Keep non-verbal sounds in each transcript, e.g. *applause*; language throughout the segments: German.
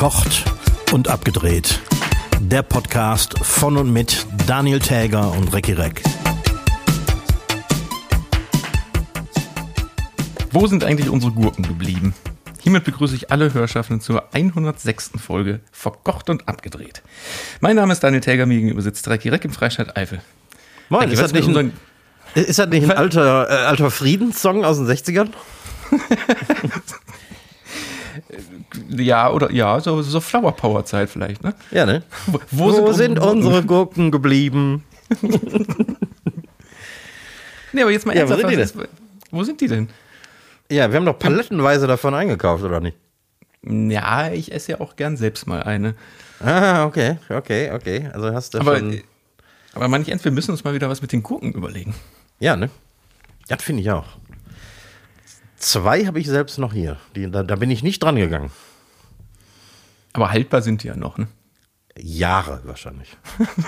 Verkocht und abgedreht. Der Podcast von und mit Daniel Täger und Recki Reck. Wo sind eigentlich unsere Gurken geblieben? Hiermit begrüße ich alle Hörschaffenden zur 106. Folge Verkocht und abgedreht. Mein Name ist Daniel Täger, mir gegenüber sitzt Recki Reck im Freistaat Eifel. Moin, Recki, ist, das nicht ein, ist das nicht ein alter, äh, alter Friedenssong aus den 60ern? *laughs* Ja, oder ja, so, so Flower Power Zeit vielleicht, ne? Ja, ne? Wo, Wo, sind, unsere Gurken geblieben? *laughs* Nee, aber jetzt mal Ja, wo ernsthaft, sind die ist- Wo sind die denn? Ja, wir haben doch palettenweise davon eingekauft, oder nicht? Ja, ich esse ja auch gern selbst mal eine. Ah, okay, okay, okay. Also hast du Aber, schon... aber meine ich ernst, wir müssen uns mal wieder was mit den Gurken überlegen. Ja, ne? Das finde ich auch. Zwei habe ich selbst noch hier. Die, da, da bin ich nicht dran gegangen. Aber haltbar sind die ja noch, ne? Jahre wahrscheinlich.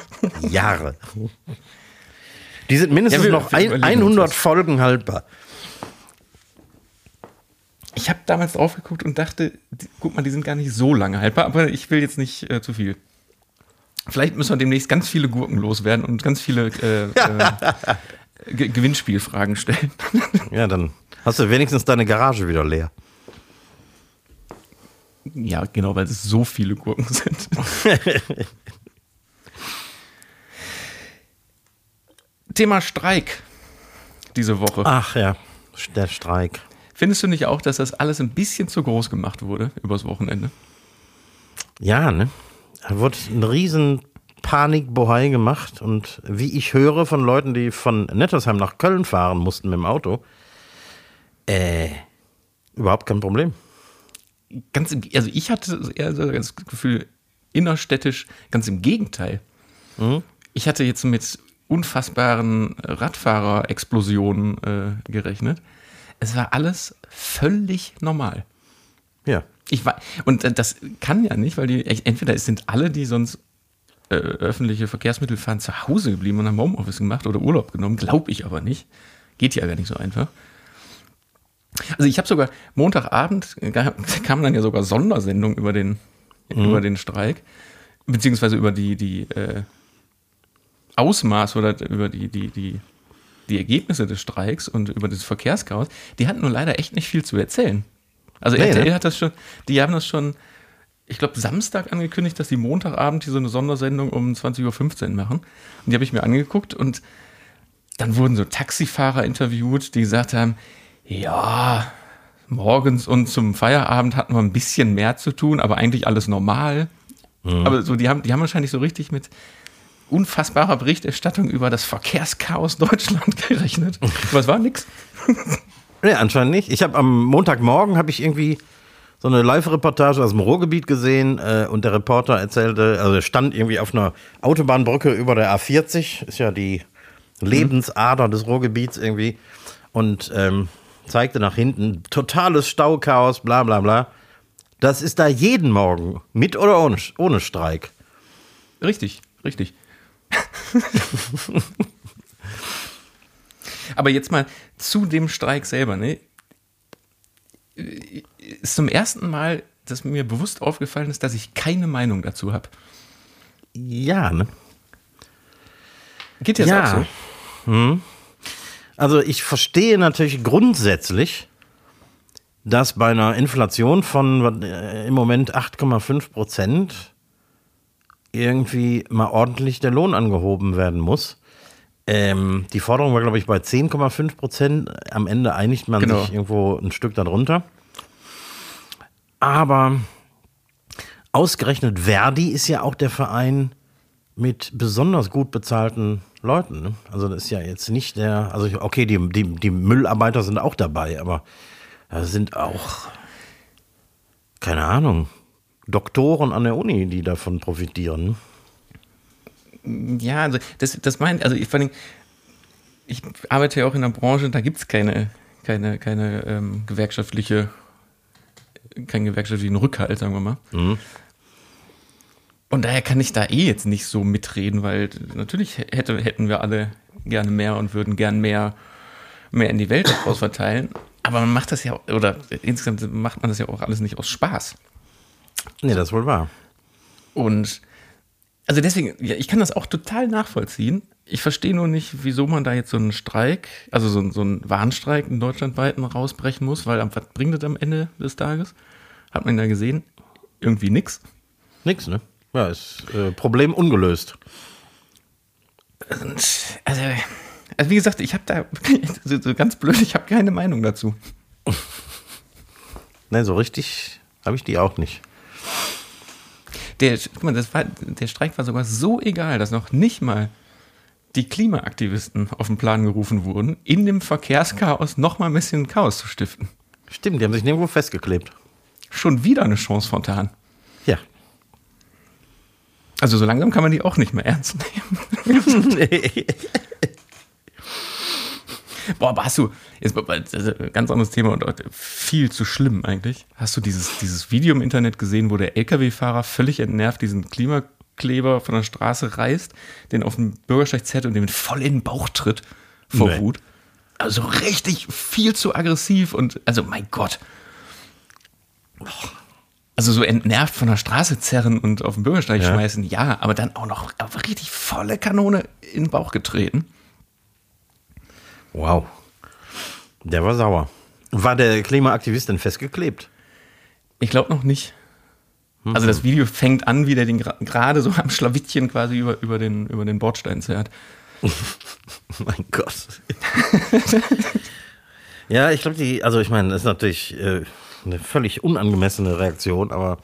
*laughs* Jahre. Die sind mindestens Ja, wir- noch wir ein, überlegen uns 100 was. Folgen haltbar. Ich habe damals drauf geguckt und dachte, die, guck mal, die sind gar nicht so lange haltbar, aber ich will jetzt nicht äh, zu viel. Vielleicht müssen wir demnächst ganz viele Gurken loswerden und ganz viele äh, *laughs* äh, Ge- Gewinnspielfragen stellen. *laughs* Ja, dann hast du wenigstens deine Garage wieder leer. ja, genau, weil es so viele Gurken sind. *laughs* Thema Streik diese Woche. Ach ja, der Streik. Findest du nicht auch, dass das alles ein bisschen zu groß gemacht wurde übers Wochenende? Ja, ne? Da wurde ein riesen Panikbohai gemacht und wie ich höre von Leuten, die von Nettersheim nach Köln fahren mussten mit dem Auto, äh, überhaupt kein Problem. Ganz im, also ich hatte eher so das Gefühl, innerstädtisch, ganz im Gegenteil. Ich hatte jetzt mit unfassbaren Radfahrer-Explosionen äh, gerechnet. Es war alles völlig normal. Ja. Ich war, und äh, das kann ja nicht, weil die, entweder es sind alle, die sonst äh, öffentliche Verkehrsmittel fahren, zu Hause geblieben und haben Homeoffice gemacht oder Urlaub genommen, glaube ich aber nicht. Geht ja gar nicht so einfach. Also ich habe sogar Montagabend ga- *laughs* kamen dann ja sogar Sondersendungen über den über den Streik beziehungsweise über die die äh, Ausmaß oder über die die die die Ergebnisse des Streiks und über das Verkehrschaos. Die hatten nur leider echt nicht viel zu erzählen. Also Nee, RTL ne? hat das schon, die haben das schon, ich glaube Samstag angekündigt, dass die Montagabend hier so eine Sondersendung um 20:15 Uhr machen. Und die habe ich mir angeguckt und dann wurden so Taxifahrer interviewt, die gesagt haben, ja, morgens und zum Feierabend hatten wir ein bisschen mehr zu tun, aber eigentlich alles normal. Aber so, die haben, die haben wahrscheinlich so richtig mit unfassbarer Berichterstattung über das Verkehrschaos Deutschland *laughs* gerechnet. Aber es war nix. Nee, anscheinend nicht. Ich habe am Montagmorgen habe ich irgendwie so eine Live-Reportage aus dem Ruhrgebiet gesehen äh, und der Reporter erzählte, also stand irgendwie auf einer Autobahnbrücke über der A40, ist ja die Lebensader des Ruhrgebiets irgendwie und ähm, zeigte nach hinten totales Stauchaos, bla bla bla. Das ist da jeden Morgen, mit oder ohne, ohne Streik. Richtig, richtig. *laughs* Aber jetzt mal zu dem Streik selber, ne? Ist zum ersten Mal, dass mir bewusst aufgefallen ist, dass ich keine Meinung dazu habe. Ja, ne? Geht dir das Ja. auch so? Also ich verstehe natürlich grundsätzlich, dass bei einer Inflation von äh, im Moment 8,5 Prozent irgendwie mal ordentlich der Lohn angehoben werden muss. Ähm, die Forderung war, glaube ich, bei 10,5 Prozent. Am Ende einigt man Genau. sich irgendwo ein Stück darunter. Aber ausgerechnet Verdi ist ja auch der Verein mit besonders gut bezahlten Leuten. Ne? Also das ist ja jetzt nicht der, also okay, die, die, die Müllarbeiter sind auch dabei, aber da sind auch, keine Ahnung, Doktoren an der Uni, die davon profitieren. Ja, also das, das meint, also ich vor ich arbeite ja auch in einer Branche, da gibt es keine, keine, keine ähm, gewerkschaftliche, keinen gewerkschaftlichen Rückhalt, sagen wir mal. Und daher kann ich da eh jetzt nicht so mitreden, weil natürlich hätte, hätten wir alle gerne mehr und würden gern mehr, mehr in die Welt daraus verteilen. Aber man macht das ja, oder insgesamt macht man das ja auch alles nicht aus Spaß. Nee, das ist wohl wahr. Und also deswegen, ja, ich kann das auch total nachvollziehen. Ich verstehe nur nicht, wieso man da jetzt so einen Streik, also so, so einen Warnstreik in deutschlandweiten rausbrechen muss, weil was bringt das am Ende des Tages? Hat man da gesehen? Irgendwie nix. Nix, ne? Ja, ist äh, Problem ungelöst. Und, also, also wie gesagt, ich habe da *laughs* so, so ganz blöd, ich habe keine Meinung dazu. *laughs* Ne, so richtig habe ich die auch nicht. Der, guck mal, war, der Streik war sogar so egal, dass noch nicht mal die Klimaaktivisten auf den Plan gerufen wurden, in dem Verkehrschaos noch mal ein bisschen Chaos zu stiften. Stimmt, die haben sich nirgendwo festgeklebt. Schon wieder eine Chance vertan. Ja. Also so langsam kann man die auch nicht mehr ernst nehmen. *laughs* Boah, aber hast du, jetzt das ist ein ganz anderes Thema und viel zu schlimm eigentlich. Hast du dieses, dieses Video im Internet gesehen, wo der LKW-Fahrer völlig entnervt diesen Klimakleber von der Straße reißt, den auf den Bürgersteig zerrt und den voll in den Bauch tritt vor Nee. Wut? Also richtig viel zu aggressiv und, also mein Gott. Also so entnervt von der Straße zerren und auf den Bürgersteig Ja. schmeißen, ja, aber dann auch noch richtig volle Kanone in den Bauch getreten. Wow. Der war sauer. War der Klimaaktivist denn festgeklebt? Ich glaube noch nicht. Also das Video fängt an, wie der den gerade so am Schlawittchen quasi über, über, den, über den Bordstein zerrt. *laughs* mein Gott. ja, ich glaube, die, also ich meine, das ist natürlich äh, eine völlig unangemessene Reaktion, aber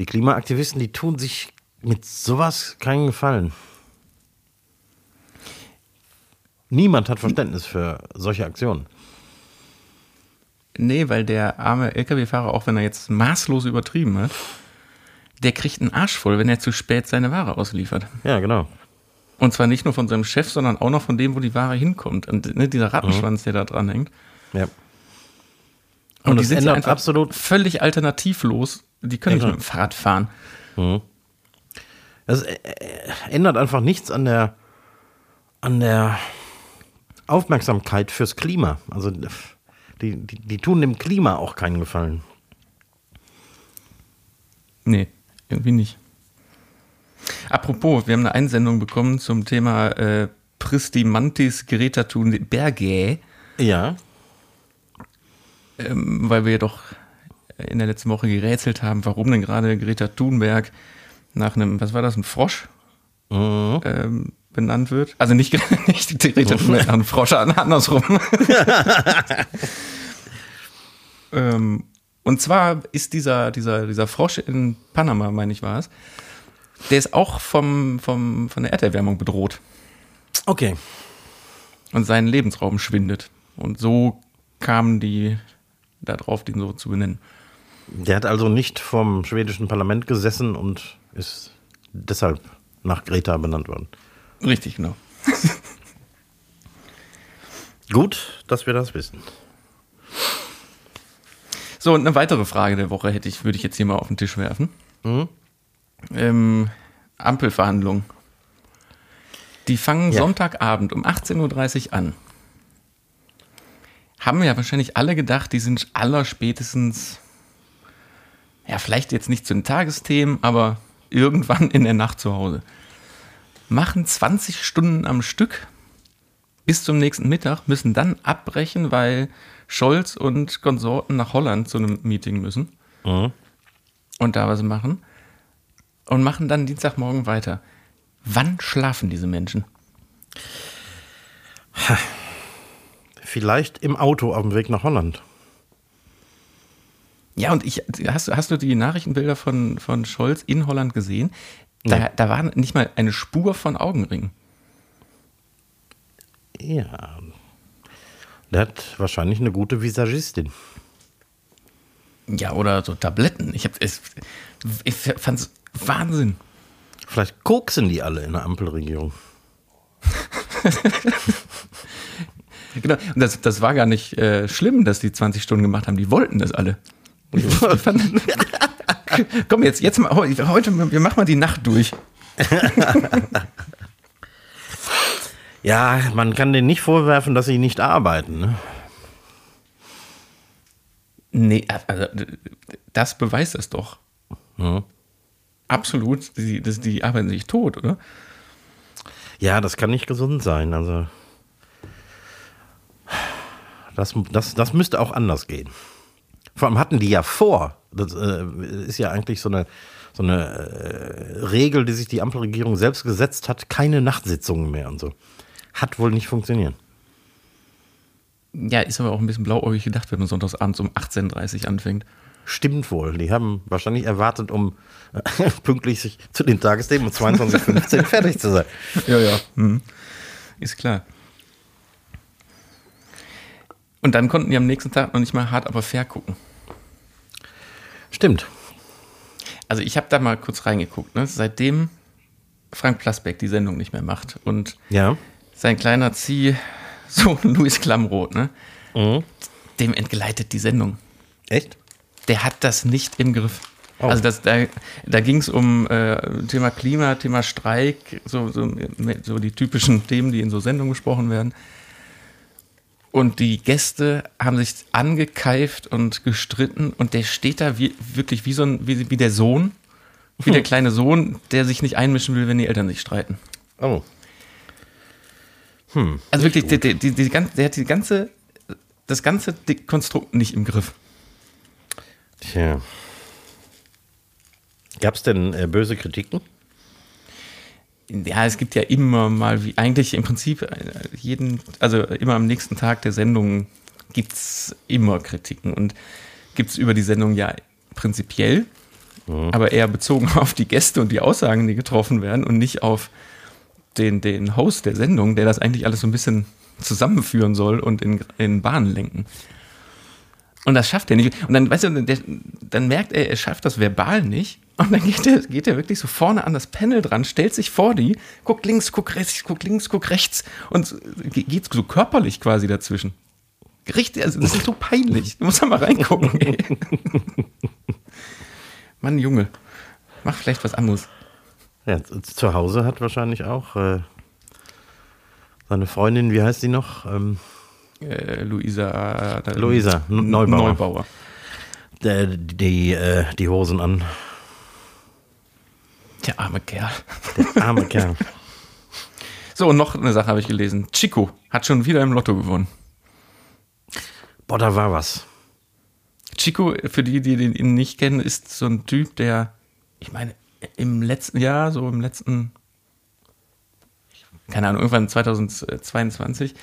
die Klimaaktivisten, die tun sich mit sowas keinen Gefallen. Niemand hat Verständnis für solche Aktionen. Nee, weil der arme LKW-Fahrer, auch wenn er jetzt maßlos übertrieben hat, der kriegt einen Arsch voll, wenn er zu spät seine Ware ausliefert. Ja, genau. Und zwar nicht nur von seinem Chef, sondern auch noch von dem, wo die Ware hinkommt. Und ne, dieser Rattenschwanz, der da dran hängt. Ja. Und, Und die sind ja einfach absolut- völlig alternativlos. Die können nicht Ja, mit dem Fahrrad fahren. Das äh, äh, ändert einfach nichts an der, an der Aufmerksamkeit fürs Klima. Also die, die, die tun dem Klima auch keinen Gefallen. Nee, irgendwie nicht. Apropos, wir haben eine Einsendung bekommen zum Thema äh, Pristimantis Greta Thunberg, Ja. ähm, weil wir ja doch in der letzten Woche gerätselt haben, warum denn gerade Greta Thunberg nach einem, was war das, ein Frosch Mhm. ähm, benannt wird. Also nicht, *laughs* nicht Thunberg nach einem Frosch, andersrum. *laughs* ähm, und zwar ist dieser, dieser, dieser Frosch in Panama, meine ich war es, der ist auch vom, vom, von der Erderwärmung bedroht Okay. und sein Lebensraum schwindet. Und so kamen die darauf, den so zu benennen. Der hat also nicht vom schwedischen Parlament gesessen und ist deshalb nach Greta benannt worden. Richtig, genau. *laughs* Gut, dass wir das wissen. So, und eine weitere Frage der Woche hätte ich, würde ich jetzt hier mal auf den Tisch werfen. Ähm, Ampelverhandlungen. Die fangen Ja. Sonntagabend um 18.30 Uhr an. Haben ja wahrscheinlich alle gedacht, die sind allerspätestens, ja, vielleicht jetzt nicht zu den Tagesthemen, aber irgendwann in der Nacht zu Hause. Machen 20 Stunden am Stück bis zum nächsten Mittag, müssen dann abbrechen, weil Scholz und Konsorten nach Holland zu einem Meeting müssen und da was machen und machen dann Dienstagmorgen weiter. Wann schlafen diese Menschen? Vielleicht im Auto auf dem Weg nach Holland. Ja, und ich, hast, du- hast du die Nachrichtenbilder von, von Scholz in Holland gesehen? Da, Nee. da war nicht mal eine Spur von Augenringen. Ja. Der hat wahrscheinlich eine gute Visagistin. Ja, oder so Tabletten. Ich, hab, es, ich fand's Wahnsinn. Vielleicht koksen die alle in der Ampelregierung. *laughs* Genau. Und das, das war gar nicht äh, schlimm, dass die 20 Stunden gemacht haben. Die wollten das alle. Die, die fanden, *laughs* komm, jetzt, jetzt mal, heute, wir machen mal die Nacht durch. *laughs* Ja, man kann denen nicht vorwerfen, dass sie nicht arbeiten. Ne? Nee, also das beweist es doch. Absolut. Die, das, die arbeiten sich tot, oder? Ja, das kann nicht gesund sein. Also das, das, das müsste auch anders gehen. Vor allem hatten die ja vor, das äh, ist ja eigentlich so eine, so eine äh, Regel, die sich die Ampelregierung selbst gesetzt hat, keine Nachtsitzungen mehr und so. Hat wohl nicht funktioniert. Ja, ist aber auch ein bisschen blauäugig gedacht, wenn man sonntags abends um 18.30 Uhr anfängt. Stimmt wohl. Die haben wahrscheinlich erwartet, um äh, *laughs* pünktlich sich zu den Tagesthemen um 22.15 Uhr fertig zu sein. *laughs* Ja, ja. Mhm. Ist klar. Und dann konnten die am nächsten Tag noch nicht mal hart, aber fair gucken. Stimmt. Also ich habe da mal kurz reingeguckt. Ne? Seitdem Frank Plasbeck die Sendung nicht mehr macht und Ja. sein kleiner Zieh, so *laughs* Louis Klamroth, ne? Mhm. dem entgleitet die Sendung. Echt? Der hat das nicht im Griff. Oh. Also das, da, da ging es um äh, Thema Klima, Thema Streik, so, so, so die typischen Themen, die in so Sendungen besprochen werden. Und die Gäste haben sich angekeift und gestritten und der steht da wie, wirklich wie so ein, wie, wie der Sohn, wie der kleine Sohn, der sich nicht einmischen will, wenn die Eltern sich streiten. Oh. Also wirklich, der, der, ganze- der hat die ganze, das ganze Konstrukt nicht im Griff. Tja. Gab es denn äh, böse Kritiken? Ja, es gibt ja immer mal, wie eigentlich im Prinzip äh, jeden, also immer am nächsten Tag der Sendung gibt es immer Kritiken und gibt es über die Sendung ja prinzipiell, aber eher bezogen auf die Gäste und die Aussagen, die getroffen werden und nicht auf den, den Host der Sendung, der das eigentlich alles so ein bisschen zusammenführen soll und in, in Bahnen lenken. Und das schafft er nicht. Und dann, weißt du, der, dann merkt er, er schafft das verbal nicht. Und dann geht er, geht er wirklich so vorne an das Panel dran, stellt sich vor die, guckt links, guckt rechts, guckt links, guckt rechts und ge- geht so körperlich quasi dazwischen. Richtig, also das ist so peinlich. Du musst da mal reingucken. Ey. *laughs* Mann, Junge, mach vielleicht was anderes. Ja, zu Hause hat wahrscheinlich auch äh, seine Freundin, wie heißt sie noch? Ähm, Äh, Luisa. äh, Luisa Neubauer. Neubauer. der, die, äh, die Hosen an. Der arme Kerl. Arme Kerl. *laughs* So, und noch eine Sache habe ich gelesen. Chico hat schon wieder im Lotto gewonnen. Boah, da war was. Chico, für die, die ihn nicht kennen, ist so ein Typ, der, ich meine, im letzten Jahr, so im letzten, keine Ahnung, irgendwann 2022,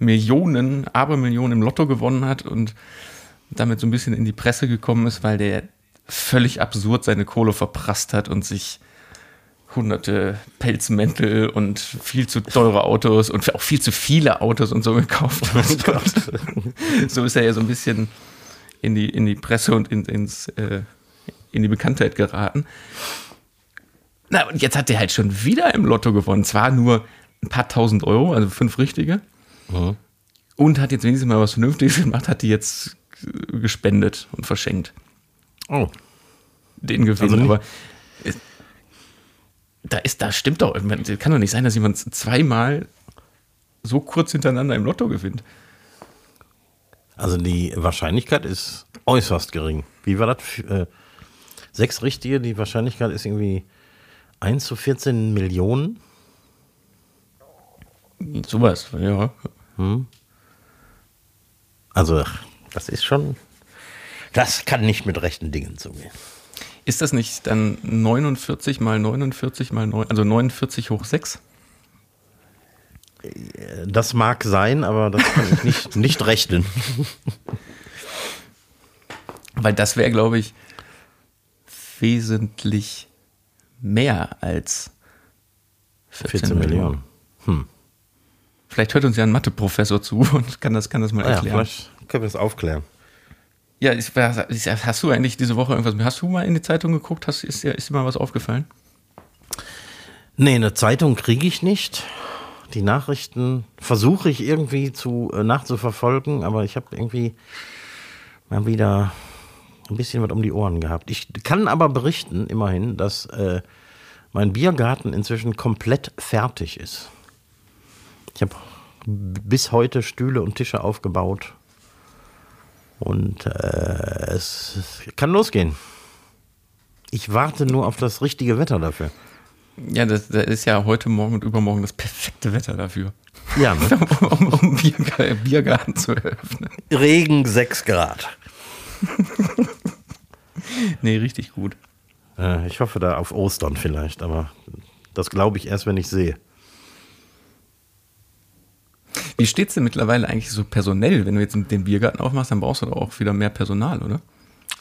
Millionen, Abermillionen im Lotto gewonnen hat und damit so ein bisschen in die Presse gekommen ist, weil der völlig absurd seine Kohle verprasst hat und sich hunderte Pelzmäntel und viel zu teure Autos und auch viel zu viele Autos und so gekauft hat. *laughs* so ist er ja so ein bisschen in die, in die Presse und in, ins, äh, in die Bekanntheit geraten. Na, und jetzt hat er halt schon wieder im Lotto gewonnen. Zwar nur ein paar tausend Euro, also fünf richtige. Und hat jetzt wenigstens mal was Vernünftiges gemacht, hat die jetzt äh, gespendet und verschenkt. Oh. Den Gewinn. Also Aber es- da ist, da stimmt doch. irgendwann- Es kann doch nicht sein, dass jemand zweimal so kurz hintereinander im Lotto gewinnt. Also die Wahrscheinlichkeit ist äußerst gering. Wie war das? Äh, sechs richtige, die Wahrscheinlichkeit ist irgendwie 1 zu 14 Millionen. Sowas, ja. Also das ist schon, das kann nicht mit rechten Dingen zugehen. Ist das nicht dann 49 mal 49 mal 9, also 49 hoch 6? Das mag sein, aber das kann ich nicht, *laughs* nicht rechnen. Weil das wäre, glaube ich, wesentlich mehr als 14, 14 Millionen. Millionen. Vielleicht hört uns ja ein Mathe-Professor zu *laughs* und kann das, kann das mal Ah ja, erklären. vielleicht können wir das aufklären. Ja, ist, hast du eigentlich diese Woche irgendwas? Hast du mal in die Zeitung geguckt? Hast, ist, dir, ist dir mal was aufgefallen? Nee, eine Zeitung kriege ich nicht. Die Nachrichten versuche ich irgendwie zu äh, nachzuverfolgen, aber ich habe irgendwie mal wieder ein bisschen was um die Ohren gehabt. Ich kann aber berichten, immerhin, dass äh, mein Biergarten inzwischen komplett fertig ist. Ich habe bis heute Stühle und Tische aufgebaut. Und äh, es, kann losgehen. Ich warte nur auf das richtige Wetter dafür. Ja, das, das ist ja heute Morgen und übermorgen das perfekte Wetter dafür. Ja, *laughs* ne? um, um, um Bier, Biergarten zu eröffnen. Regen 6 Grad. *laughs* Nee, richtig gut. Äh, ich hoffe da auf Ostern vielleicht, aber das glaube ich erst, wenn ich sehe. Wie steht's denn mittlerweile eigentlich so personell? Wenn du jetzt den Biergarten aufmachst, dann brauchst du doch auch wieder mehr Personal, oder?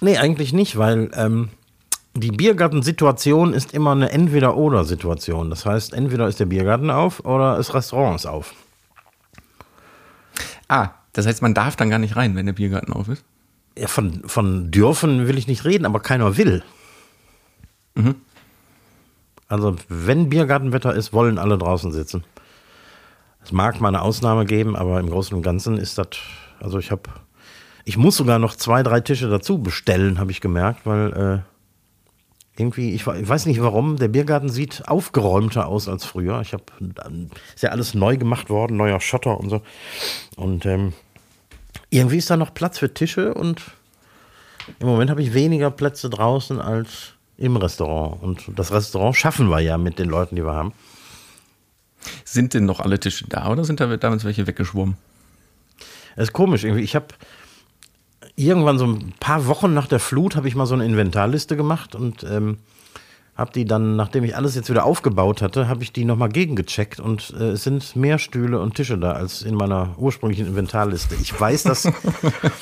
Nee, eigentlich nicht, weil ähm, die Biergartensituation ist immer eine Entweder-Oder-Situation. Das heißt, entweder ist der Biergarten auf oder das Restaurant ist auf. Ah, das heißt, man darf dann gar nicht rein, wenn der Biergarten auf ist? Ja, von, von dürfen will ich nicht reden, aber keiner will. Also, wenn Biergartenwetter ist, wollen alle draußen sitzen. Es mag mal eine Ausnahme geben, aber im Großen und Ganzen ist das. Also, ich habe. Ich muss sogar noch zwei, drei Tische dazu bestellen, habe ich gemerkt, weil äh, irgendwie, ich, ich weiß nicht warum, der Biergarten sieht aufgeräumter aus als früher. Ich habe. Ist ja alles neu gemacht worden, neuer Schotter und so. Und ähm, irgendwie ist da noch Platz für Tische und im Moment habe ich weniger Plätze draußen als im Restaurant. Und das Restaurant schaffen wir ja mit den Leuten, die wir haben. Sind denn noch alle Tische da oder sind da damals welche weggeschwommen? Es ist komisch irgendwie. Ich habe irgendwann so ein paar Wochen nach der Flut habe ich mal so eine Inventarliste gemacht und ähm, habe die dann, nachdem ich alles jetzt wieder aufgebaut hatte, habe ich die nochmal gegengecheckt und äh, es sind mehr Stühle und Tische da als in meiner ursprünglichen Inventarliste. Ich weiß, dass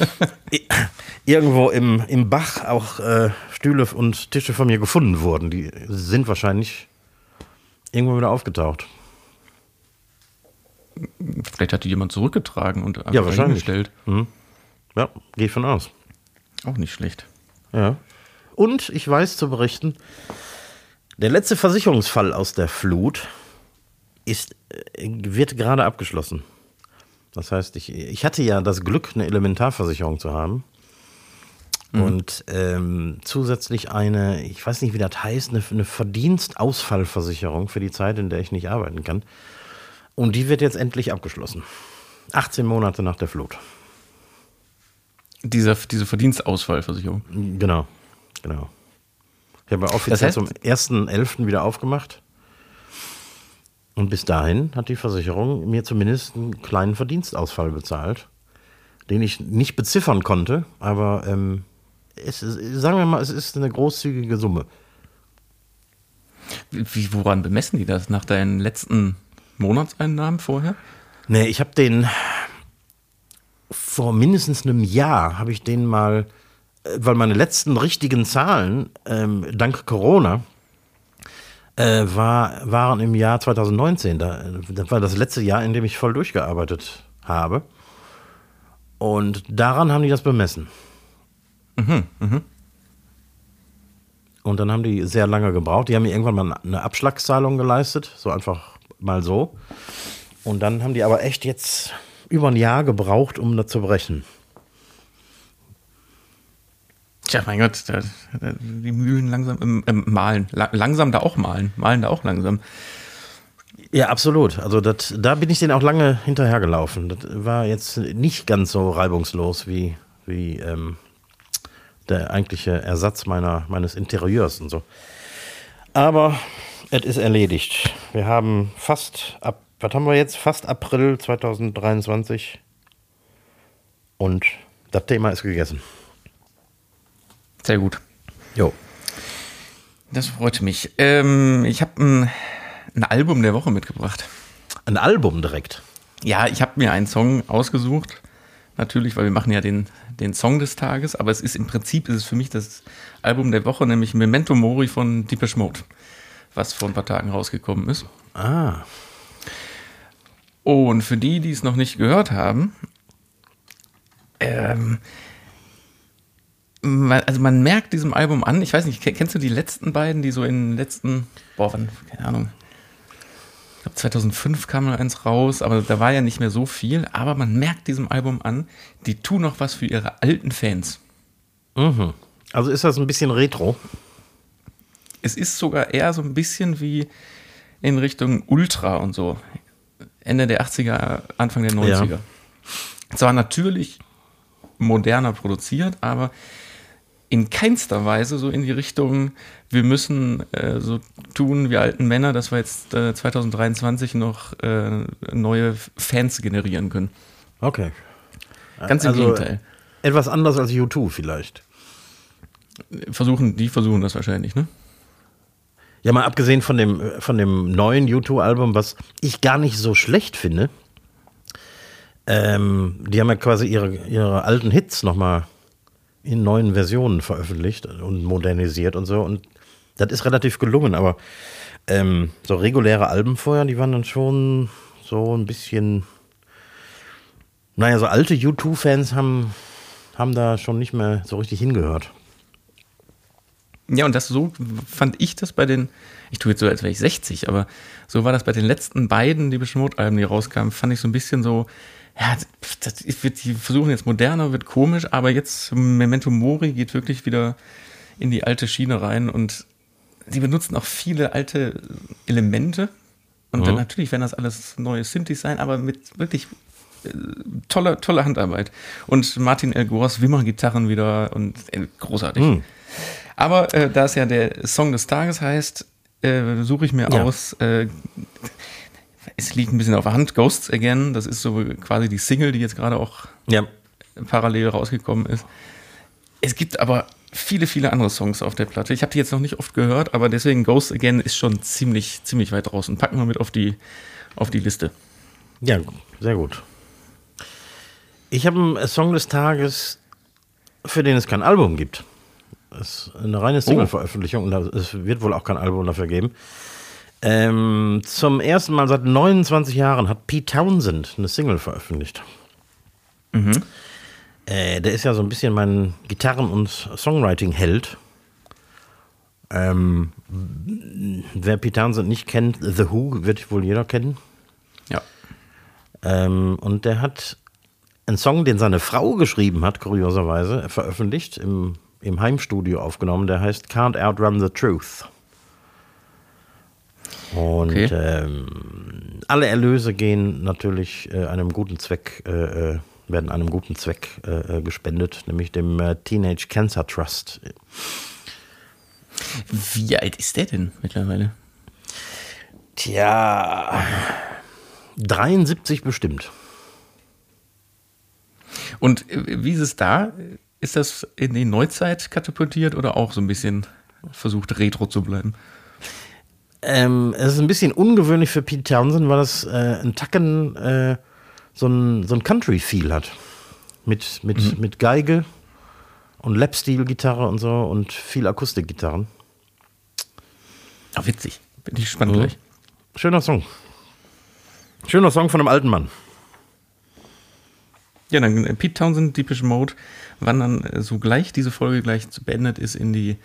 *laughs* irgendwo im, im Bach auch äh, Stühle und Tische von mir gefunden wurden. Die sind wahrscheinlich irgendwo wieder aufgetaucht. Vielleicht hat die jemand zurückgetragen und Ja, wahrscheinlich. hingestellt. Ja, gehe ich von aus. Auch nicht schlecht. Ja. Und ich weiß zu berichten, der letzte Versicherungsfall aus der Flut ist, äh, wird gerade abgeschlossen. Das heißt, ich, ich hatte ja das Glück, eine Elementarversicherung zu haben. Und ähm, zusätzlich eine, ich weiß nicht, wie das heißt, eine, eine Verdienstausfallversicherung für die Zeit, in der ich nicht arbeiten kann. Und die wird jetzt endlich abgeschlossen. 18 Monate nach der Flut. Dieser, diese Verdienstausfallversicherung. Genau, genau. Ich habe offiziell Das heißt- zum 1.11. wieder aufgemacht. Und bis dahin hat die Versicherung mir zumindest einen kleinen Verdienstausfall bezahlt, den ich nicht beziffern konnte, aber ähm, ist, sagen wir mal, es ist eine großzügige Summe. Wie, woran bemessen die das? Nach deinen letzten Monatseinnahmen vorher? Nee, ich habe den vor mindestens einem Jahr habe ich den mal, äh, weil meine letzten richtigen Zahlen ähm, dank Corona äh, war, waren im Jahr 2019. Da, das war das letzte Jahr, in dem ich voll durchgearbeitet habe. Und daran haben die das bemessen. Und dann haben die sehr lange gebraucht. Die haben mir irgendwann mal eine Abschlagszahlung geleistet, so einfach mal so. Und dann haben die aber echt jetzt über ein Jahr gebraucht, um das zu berechnen. Tja, mein Gott, da, da, die Mühlen langsam ähm, malen. La langsam da auch malen. Malen da auch langsam. Ja, absolut. Also das, da bin ich denen auch lange hinterhergelaufen. Das war jetzt nicht ganz so reibungslos wie, wie ähm, der eigentliche Ersatz meiner, meines Interieurs und so. Aber es ist erledigt. Wir haben fast ab, was haben wir jetzt? Fast April 2023. Und das Thema ist gegessen. Sehr gut. Jo. Das freut mich. Ähm, ich habe ein, ein Album der Woche mitgebracht. Ein Album direkt. Ja, ich habe mir einen Song ausgesucht. Natürlich, weil wir machen ja den, den Song des Tages, aber es ist im Prinzip ist es für mich das Album der Woche, nämlich Memento Mori von Deepish Mode, was vor ein paar Tagen rausgekommen ist. Ah. Und für die, die es noch nicht gehört haben, ähm, man, also man merkt diesem Album an, ich weiß nicht, ke- kennst du die letzten beiden, die so in den letzten, boah, wann, keine Ahnung, ich glaube 2005 kam mal eins raus, aber da war ja nicht mehr so viel, aber man merkt diesem Album an, die tun noch was für ihre alten Fans. Mhm. Also ist das ein bisschen retro? Es ist sogar eher so ein bisschen wie in Richtung Ultra und so. Ende der 80er, Anfang der 90er. Ja. Zwar natürlich moderner produziert, aber in keinster Weise so in die Richtung, wir müssen äh, so tun wie alten Männer, dass wir jetzt äh, 2023 noch äh, neue Fans generieren können. Okay. Ganz im Also, Gegenteil. Etwas anders als U2 vielleicht. Versuchen, die versuchen das wahrscheinlich, ne? Ja, mal abgesehen von dem, von dem neuen U2-Album, was ich gar nicht so schlecht finde. Ähm, die haben ja quasi ihre, ihre alten Hits nochmal in neuen Versionen veröffentlicht und modernisiert und so. Und das ist relativ gelungen, aber ähm, so reguläre Alben vorher, die waren dann schon so ein bisschen. Naja, so alte U2-Fans haben, haben da schon nicht mehr so richtig hingehört. Ja, und das so fand ich das bei den, ich tue jetzt so, als wäre ich 60, aber so war das bei den letzten beiden, die Beschmut-Alben, die rauskamen, fand ich so ein bisschen so, ja, das wird, die versuchen jetzt moderner, wird komisch, aber jetzt Memento Mori geht wirklich wieder in die alte Schiene rein und sie benutzen auch viele alte Elemente. Und dann natürlich werden das alles neue Synthes sein, aber mit wirklich äh, toller, toller Handarbeit. Und Martin El Gors Wimmer-Gitarren wieder und äh, großartig. Aber äh, da es ja der Song des Tages heißt, äh, suche ich mir Ja. aus, äh, es liegt ein bisschen auf der Hand, Ghosts Again, das ist so quasi die Single, die jetzt gerade auch Ja. parallel rausgekommen ist. Es gibt aber viele, viele andere Songs auf der Platte. Ich habe die jetzt noch nicht oft gehört, aber deswegen Ghosts Again ist schon ziemlich, ziemlich weit draußen. Packen wir mit auf die, auf die Liste. Ja, sehr gut. Ich habe einen Song des Tages, für den es kein Album gibt. Das ist eine reine Single-Veröffentlichung und es wird wohl auch kein Album dafür geben. Ähm, zum ersten Mal seit 29 Jahren hat Pete Townsend eine Single veröffentlicht. Äh, der ist ja so ein bisschen mein Gitarren- und Songwriting-Held. Ähm, wer Pete Townsend nicht kennt, The Who wird wohl jeder kennen. Ja. Ähm, und der hat einen Song, den seine Frau geschrieben hat, kurioserweise, veröffentlicht, im, im Heimstudio aufgenommen. Der heißt Can't Outrun the Truth. Und Okay. ähm, alle Erlöse gehen natürlich äh, einem guten Zweck, äh, äh, werden einem guten Zweck äh, äh, gespendet, nämlich dem äh, Teenage Cancer Trust. Wie alt ist der denn mittlerweile? Tja, 73 bestimmt. Und wie ist es da? Ist das in die Neuzeit katapultiert oder auch so ein bisschen versucht, retro zu bleiben? Ähm, es ist ein bisschen ungewöhnlich für Pete Townsend, weil das äh, ein Tacken äh, so ein, so ein Country-Feel hat. Mit, mit, mit Geige und Lap-Steel-Gitarre und so und viel Akustikgitarren. Ah, witzig. Bin ich gespannt Mhm. gleich. Schöner Song. Schöner Song von einem alten Mann. Ja, dann äh, Pete Townsend, Deepish Mode, wann dann äh, so gleich diese Folge gleich zu beendet ist in die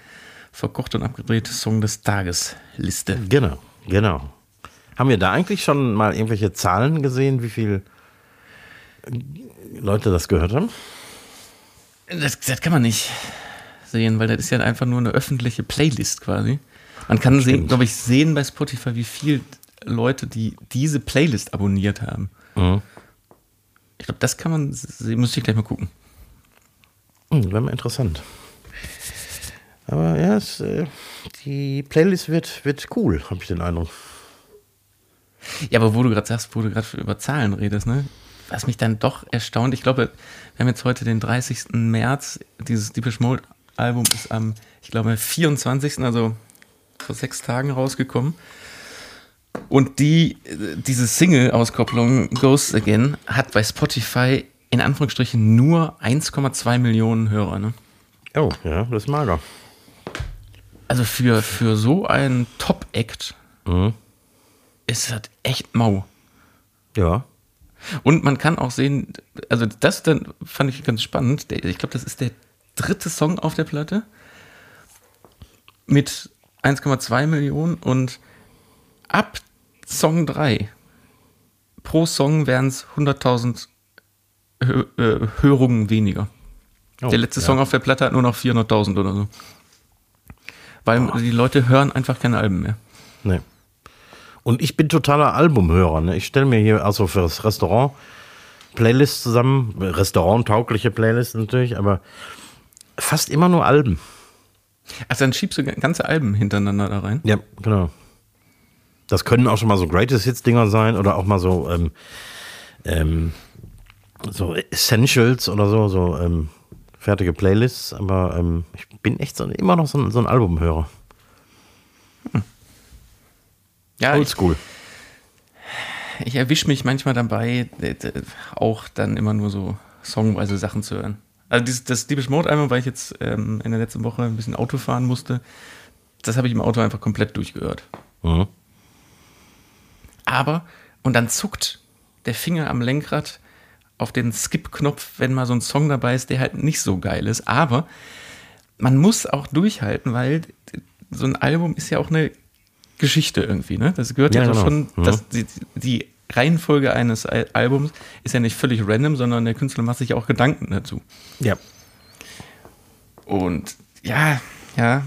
verkochte und abgedrehte Song des Tages Liste. Genau, genau. Haben wir da eigentlich schon mal irgendwelche Zahlen gesehen, wie viel Leute das gehört haben? Das, das kann man nicht sehen, weil das ist ja einfach nur eine öffentliche Playlist quasi. Man kann glaube ich, sehen bei Spotify, wie viele Leute, die diese Playlist abonniert haben. Ich glaube, das kann man sehen, müsste ich gleich mal gucken. Hm, Wäre mal interessant. Aber ja, es, äh, die Playlist wird, wird cool, habe ich den Eindruck. Ja, aber wo du gerade sagst, wo du gerade über Zahlen redest, ne? Was mich dann doch erstaunt, ich glaube, wir haben jetzt heute den 30. März, dieses Deepish Mode Album ist am, ich glaube, 24., also vor sechs Tagen rausgekommen. Und die, diese Single-Auskopplung Ghosts Again hat bei Spotify in Anführungsstrichen nur 1,2 Millionen Hörer, ne? Oh, ja, das ist mager. Also für, für so einen Top-Act Mhm. ist das echt mau. Ja. Und man kann auch sehen, also das dann fand ich ganz spannend. Ich glaube, das ist der dritte Song auf der Platte mit 1,2 Millionen und ab Song 3 pro Song wären es 100.000 Hö äh, Hörungen weniger. Oh, der letzte ja. Song auf der Platte hat nur noch 400.000 oder so. Weil die Leute hören einfach keine Alben mehr. Nee. Und ich bin totaler Albumhörer. Ne? Ich stelle mir hier also für das Restaurant Playlists zusammen, restauranttaugliche Playlists natürlich, aber fast immer nur Alben. Also dann schiebst du ganze Alben hintereinander da rein. Ja, genau. Das können auch schon mal so Greatest Hits Dinger sein oder auch mal so ähm, ähm, so Essentials oder so, so ähm, fertige Playlists. Aber ähm, ich bin echt so, immer noch so ein, so ein Albumhörer. Ja, ich, Oldschool. ich erwische mich manchmal dabei, auch dann immer nur so songweise Sachen zu hören. Also dieses, das Deepish Mode Album, weil ich jetzt ähm, in der letzten Woche ein bisschen Auto fahren musste, das habe ich im Auto einfach komplett durchgehört. Mhm. Aber, und dann zuckt der Finger am Lenkrad auf den Skip-Knopf, wenn mal so ein Song dabei ist, der halt nicht so geil ist. Aber man muss auch durchhalten, weil so ein Album ist ja auch eine Geschichte irgendwie, ne? Das gehört ja, Ja, genau. schon, Mhm. dass die, die Reihenfolge eines Al- Albums ist ja nicht völlig random, sondern der Künstler macht sich auch Gedanken dazu. Ja. Und ja, ja,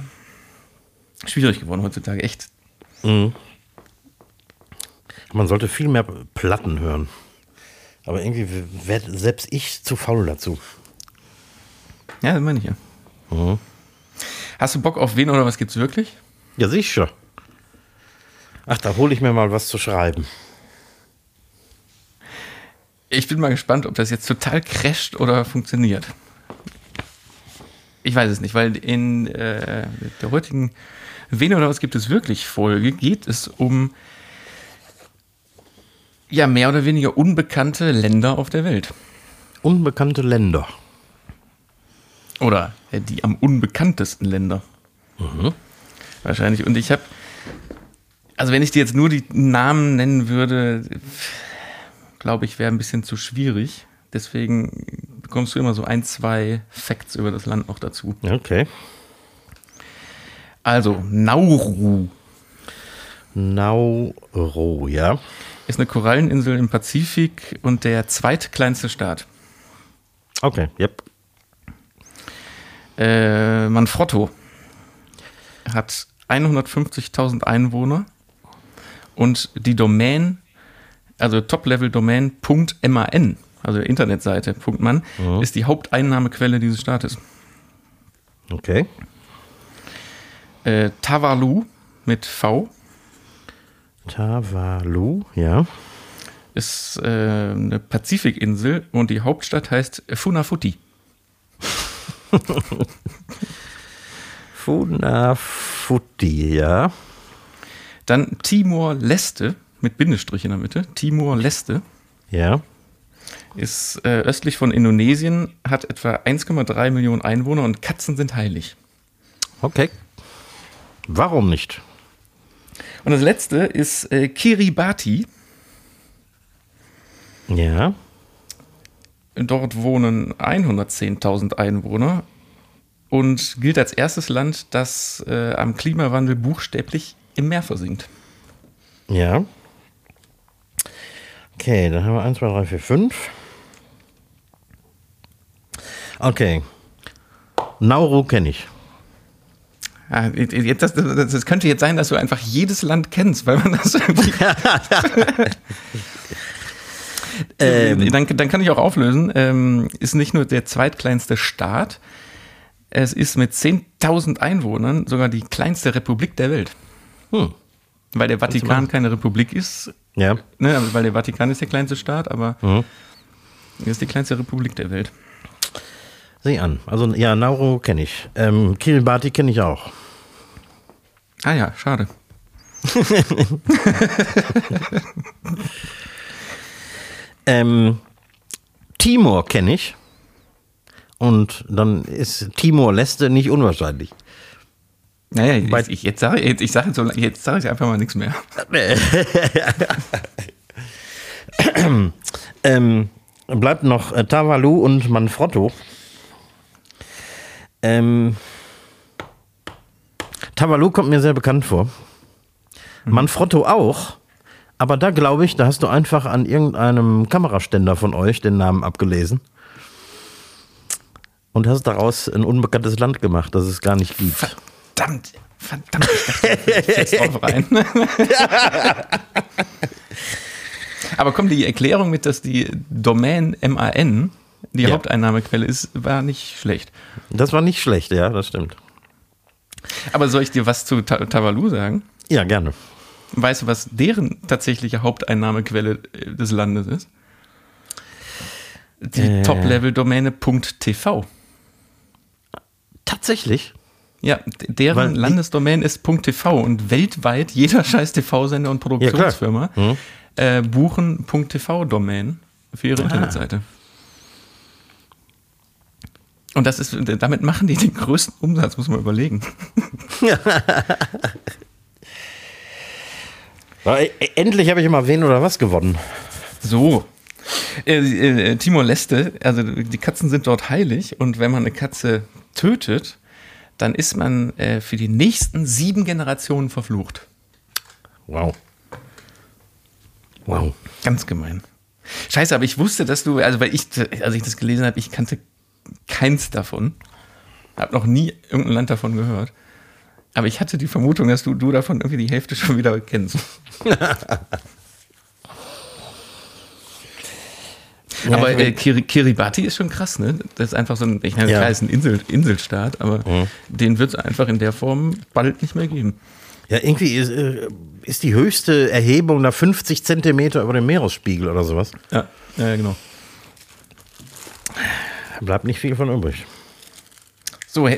schwierig geworden heutzutage, echt. Man sollte viel mehr Platten hören. Aber irgendwie werde selbst ich zu faul dazu. Ja, das meine ich ja. Mhm. Hast du Bock auf wen oder was gibt's wirklich? Ja, sicher. Ach, da hole ich mir mal was zu schreiben. Ich bin mal gespannt, ob das jetzt total crasht oder funktioniert. Ich weiß es nicht, weil in äh, der heutigen Wen oder was gibt es wirklich Folge geht es um ja mehr oder weniger unbekannte Länder auf der Welt. Unbekannte Länder. Oder äh, die am unbekanntesten Länder. Wahrscheinlich. Und ich habe, also wenn ich dir jetzt nur die Namen nennen würde, glaube ich, wäre ein bisschen zu schwierig. Deswegen bekommst du immer so ein, zwei Facts über das Land noch dazu. Okay. Also, Nauru Nauru, ja. Ist eine Koralleninsel im Pazifik und der zweitkleinste Staat. Okay, yep. Äh, Manfrotto hat 150.000 Einwohner und die Domain, also Top-Level-Domain .man, also Internetseite .man, ist die Haupteinnahmequelle dieses Staates. Okay. Äh, Tavalu mit V Tavalu, ja. ist äh, eine Pazifikinsel und die Hauptstadt heißt Funafuti. *laughs* Funafuti, ja. Dann Timor-Leste mit Bindestrich in der Mitte. Timor-Leste Ja. ist äh, östlich von Indonesien, hat etwa 1,3 Millionen Einwohner und Katzen sind heilig. Okay. Warum nicht? Und das letzte ist äh, Kiribati. Ja. Dort wohnen 110.000 Einwohner und gilt als erstes Land, das äh, am Klimawandel buchstäblich im Meer versinkt. Ja. Okay, dann haben wir 1, 2, 3, 4, 5. Okay. Nauru kenne ich. Ja, jetzt, das, das, könnte jetzt sein, dass du einfach jedes Land kennst, weil man das irgendwie. *laughs* Ähm. dann, dann kann ich auch auflösen. Ähm, ist nicht nur der zweitkleinste Staat, es ist mit 10.000 Einwohnern sogar die kleinste Republik der Welt. Hm. Weil der Vatikan keine Republik ist, Ja. ne, weil der Vatikan ist der kleinste Staat, aber Mhm. ist die kleinste Republik der Welt. Sieh an. Also, ja, Nauru kenne ich. Ähm, Kiribati kenne ich auch. Ah ja, schade. *laughs* Ähm, Timor kenne ich. Und dann ist Timor-Leste nicht unwahrscheinlich. Naja, ich, ich, jetzt sage ich, ich sage jetzt, so- jetzt sage ich einfach mal nichts mehr. *laughs* Ähm, bleibt noch äh, Tavalu und Manfrotto. Ähm, Tavalu kommt mir sehr bekannt vor. Manfrotto auch. Aber da glaube ich, da hast du einfach an irgendeinem Kameraständer von euch den Namen abgelesen. Und hast daraus ein unbekanntes Land gemacht, das es gar nicht gibt. Verdammt, verdammt, ich dachte, drauf rein. *laughs* Aber kommt die Erklärung mit, dass die Domain MAN die Ja. Haupteinnahmequelle ist, war nicht schlecht. Das war nicht schlecht, ja, das stimmt. Aber soll ich dir was zu Ta Tavalu sagen? Ja, gerne. Weißt du, was deren tatsächliche Haupteinnahmequelle äh, des Landes ist? Die Äh. Top-Level-Domäne .tv. Tatsächlich? Ja, deren Weil Landesdomain ist .tv und weltweit jeder *laughs* scheiß TV-Sender und. Produktionsfirma Mhm. äh, buchen .tv-Domain für ihre Internetseite. Und das ist, damit machen die den größten Umsatz, muss man überlegen. *laughs* Ja, e- endlich habe ich immer wen oder was gewonnen. So. Äh, äh, Timor-Leste, also die Katzen sind dort heilig und wenn man eine Katze tötet, dann ist man äh, für die nächsten sieben Generationen verflucht. Wow. Wow. Ganz gemein. Scheiße, aber ich wusste, dass du, also weil ich, als ich das gelesen habe, ich kannte keins davon. Hab noch nie irgendein Land davon gehört. Aber ich hatte die Vermutung, dass du, du davon irgendwie die Hälfte schon wieder kennst. *laughs* aber ich äh, Kiri, Kiribati ist schon krass, ne? Das ist einfach so ein, ich meine, Ja. klar, ist ein Insel, Inselstaat, aber den wird es einfach in der Form bald nicht mehr geben. Ja, irgendwie ist, äh, ist die höchste Erhebung da 50 Zentimeter über dem Meeresspiegel oder sowas. Ja, ja, genau. Bleibt nicht viel von übrig. So,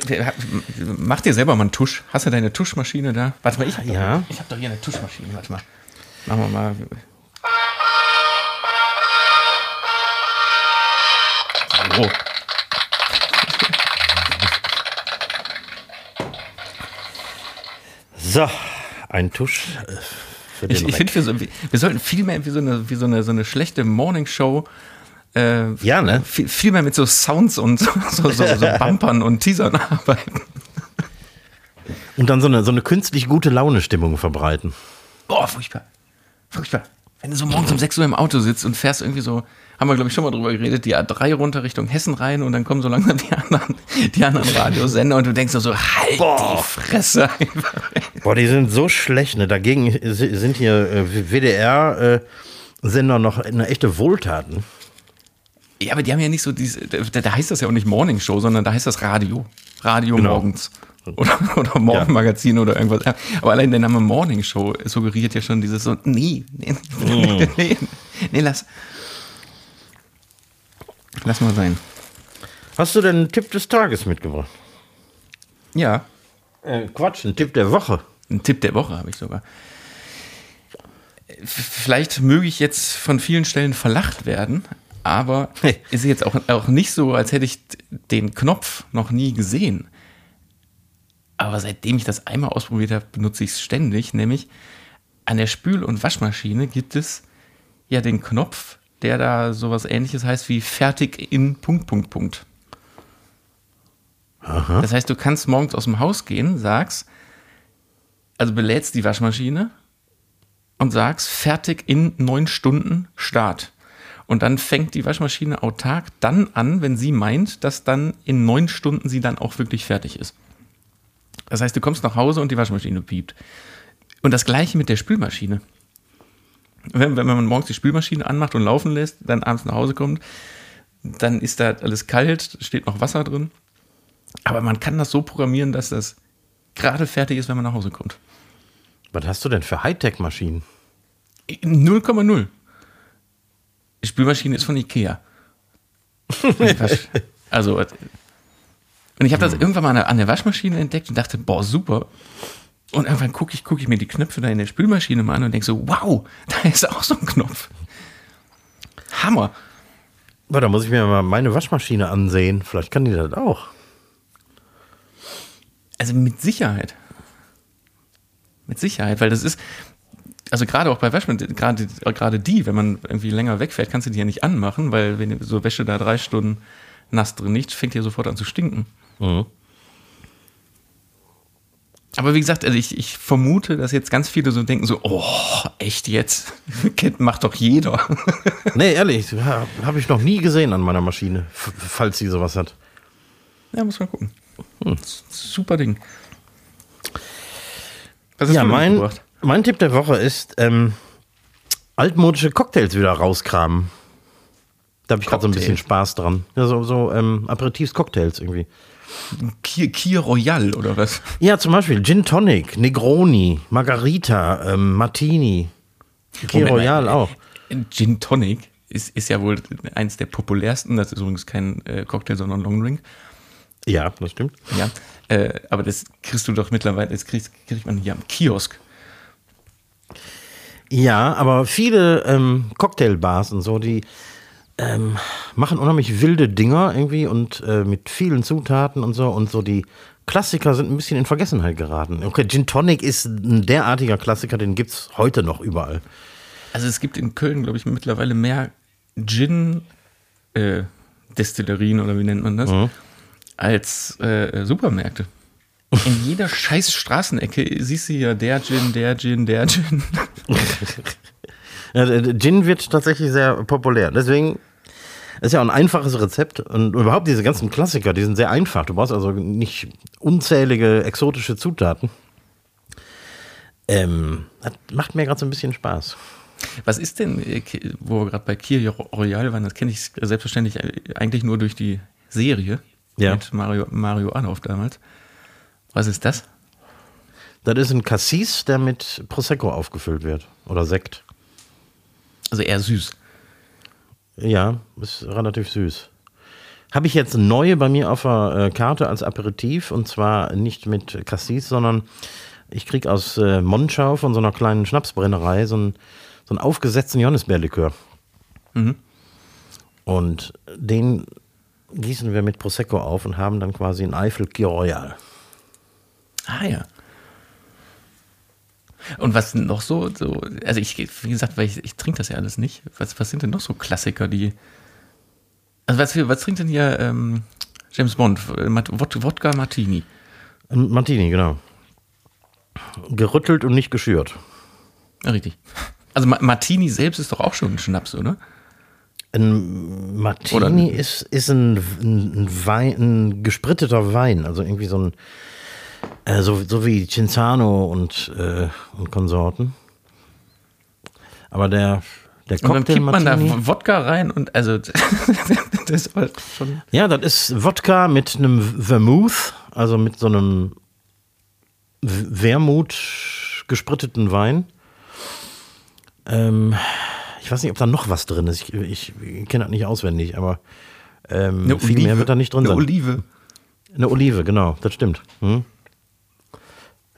mach dir selber mal einen Tusch. Hast du deine Tuschmaschine da? Warte mal, ich habe Ja. doch, ich hab doch hier eine Tuschmaschine. Warte mal. Machen wir mal. So. *laughs* So, ein Tusch äh, für den Ich, ich finde, wir, so, wir sollten viel mehr wie so eine, wie so eine, so eine schlechte Morningshow. Äh, Ja, ne? Viel, viel mehr mit so Sounds und so, so, so, so *laughs* Bumpern und Teasern arbeiten. Und dann so eine, so eine künstlich gute Laune-Stimmung verbreiten. Boah, furchtbar. Furchtbar. Wenn du so morgens um 6 Uhr im Auto sitzt und fährst irgendwie so, haben wir glaube ich schon mal drüber geredet, die A3 runter Richtung Hessen rein und dann kommen so langsam die anderen, die anderen Radiosender und du denkst so, so halt die Fresse einfach. Boah, die sind so schlecht, ne? Dagegen si- sind hier äh, WDR-Sender noch eine echte Wohltaten. Ja, aber die haben ja nicht so diese, da, da heißt das ja auch nicht Morning Show, sondern da heißt das Radio. Radio Genau. morgens. Oder, oder Morgenmagazin oder irgendwas. Ja, Aber allein der Name Morning Show suggeriert ja schon dieses so, nee, nee, nee, nee, nee lass. Lass mal sein. Hast du denn einen Tipp des Tages mitgebracht? Ja, Äh, Quatsch, ein Tipp der Woche. Ein Tipp der Woche habe ich sogar. Vielleicht möge ich jetzt von vielen Stellen verlacht werden, aber ist jetzt auch, auch nicht so, als hätte ich den Knopf noch nie gesehen. Aber seitdem ich das einmal ausprobiert habe, benutze ich es ständig. Nämlich an der Spül- und Waschmaschine gibt es ja den Knopf, der da sowas ähnliches heißt wie fertig in Punkt, Punkt, Punkt. Das heißt, du kannst morgens aus dem Haus gehen, sagst, also belädst die Waschmaschine und sagst, fertig in neun Stunden Start. Und dann fängt die Waschmaschine autark dann an, wenn sie meint, dass dann in neun Stunden sie dann auch wirklich fertig ist. Das heißt, du kommst nach Hause und die Waschmaschine piept. Und das gleiche mit der Spülmaschine. Wenn, wenn man morgens die Spülmaschine anmacht und laufen lässt, dann abends nach Hause kommt, dann ist da alles kalt, steht noch Wasser drin. Aber man kann das so programmieren, dass das gerade fertig ist, wenn man nach Hause kommt. Was hast du denn für Hightech-Maschinen? 0,0. Die Spülmaschine ist von Ikea. *laughs* Also, und ich habe das irgendwann mal an der, Waschmaschine entdeckt und dachte, boah, super. Und irgendwann gucke ich, guck ich mir die Knöpfe da in der Spülmaschine mal an und denke so, wow, *laughs* da ist auch so ein Knopf. Hammer. Boah, da muss ich mir mal meine Waschmaschine ansehen. Vielleicht kann die das auch. Also mit Sicherheit. Mit Sicherheit, weil das ist, also gerade auch bei Waschmitteln, gerade, gerade die, wenn man irgendwie länger wegfährt, kannst du die ja nicht anmachen, weil wenn so Wäsche da drei Stunden nass drin liegt, fängt die ja sofort an zu stinken. Mhm. Aber wie gesagt, also ich, ich vermute, dass jetzt ganz viele so denken, so, oh, echt jetzt? *laughs* Macht doch jeder. *laughs* Nee, ehrlich, ha, habe ich noch nie gesehen an meiner Maschine, falls sie sowas hat. ja, muss man gucken. Super Ding. Was hast Ja, du mein, mitgebracht? Mein Tipp der Woche ist, ähm, altmodische Cocktails wieder rauskramen. Da habe ich gerade so ein bisschen Spaß dran. Ja, so so ähm, Aperitifs-Cocktails irgendwie. Kier, Kier Royal oder was? Ja, zum Beispiel Gin Tonic, Negroni, Margarita, ähm, Martini, Key Moment Royal äh, auch. Gin Tonic ist, ist ja wohl eins der populärsten. Das ist übrigens kein äh, Cocktail, sondern Long Drink. Ja, das stimmt. Ja, äh, aber das kriegst du doch mittlerweile, das kriegst, kriegt man hier am Kiosk. Ja, aber viele ähm, Cocktailbars und so, die ähm, machen unheimlich wilde Dinger irgendwie und äh, mit vielen Zutaten und so und so die Klassiker sind ein bisschen in Vergessenheit geraten. Okay, Gin Tonic ist ein derartiger Klassiker, den gibt's heute noch überall. Also es gibt in Köln, glaube ich, mittlerweile mehr Gin-Destillerien oder wie nennt man das, als äh, Supermärkte. In jeder scheiß Straßenecke siehst du ja der Gin, der Gin, der Gin. Gin wird tatsächlich sehr populär. Deswegen ist ja auch ein einfaches Rezept und überhaupt diese ganzen Klassiker, die sind sehr einfach. Du brauchst also nicht unzählige exotische Zutaten. Ähm, das macht mir gerade so ein bisschen Spaß. Was ist denn, äh, wo wir gerade bei Kier Royal waren, das kenne ich selbstverständlich äh, eigentlich nur durch die Serie Ja. mit Mario, Mario Adolf damals. Was ist das? Das ist ein Cassis, der mit Prosecco aufgefüllt wird. Oder Sekt. Also eher süß. Ja, ist relativ süß. Habe ich jetzt neu bei mir auf der äh, Karte als Aperitif und zwar nicht mit Cassis, sondern ich kriege aus äh, Monschau von so einer kleinen Schnapsbrennerei so einen, so einen aufgesetzten Johannisbeerlikör. Und den gießen wir mit Prosecco auf und haben dann quasi ein Eifel Royal. Ah ja. Und was sind noch so, so also ich, wie gesagt, weil ich, ich trinke das ja alles nicht. Was, was sind denn noch so Klassiker, die. Also was, was trinkt denn hier ähm, James Bond? Wodka Martini. Ein Martini, genau. Gerüttelt und nicht geschürt. Ja, richtig. Also Ma- Martini selbst ist doch auch schon ein Schnaps, oder? Ein Martini Oder- ist, ist ein, ein, Wein, ein gespritteter Wein, also irgendwie so ein, äh, so, so wie Cinzano und, äh, und Konsorten. Aber der, der Und dann Cocktail kippt man da Wodka rein und also *laughs* das ist halt schon. ja, das ist Wodka mit einem Vermouth, also mit so einem Wermut gespritteten Wein. Ähm, ich weiß nicht, ob da noch was drin ist. Ich, ich, kenne das nicht auswendig, aber ähm, viel mehr wird da nicht drin eine sein. Olive. Eine Olive, genau, das stimmt. Hm?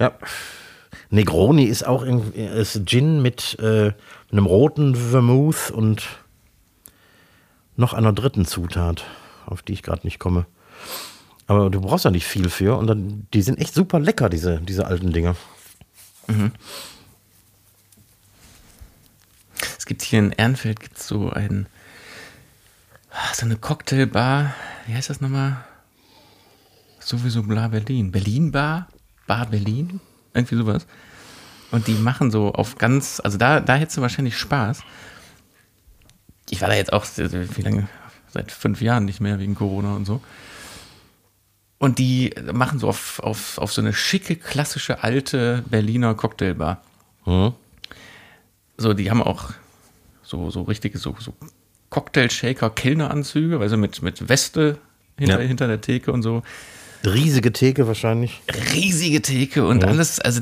Ja. Negroni ist auch irgendwie- ist Gin mit äh, einem roten Vermouth und noch einer dritten Zutat, auf die ich gerade nicht komme. Aber du brauchst ja nicht viel für und dann, die sind echt super lecker, diese, diese alten Dinger. Es gibt hier in Ehrenfeld gibt's so ein ah, so eine Cocktailbar. Wie heißt das nochmal? Sowieso Bla Berlin. Berlin Bar? Bar Berlin? Irgendwie sowas. Und die machen so auf ganz, also da, da hättest du wahrscheinlich Spaß. Ich war da jetzt auch, wie lange? Seit fünf Jahren nicht mehr wegen Corona und so. Und die machen so auf, auf, auf so eine schicke, klassische, alte Berliner Cocktailbar. Hm? So, die haben auch so, so richtige so, so Cocktail-Shaker-Kellneranzüge, also mit, mit Weste hinter, Ja. hinter der Theke und so. Riesige Theke wahrscheinlich. Riesige Theke und alles, also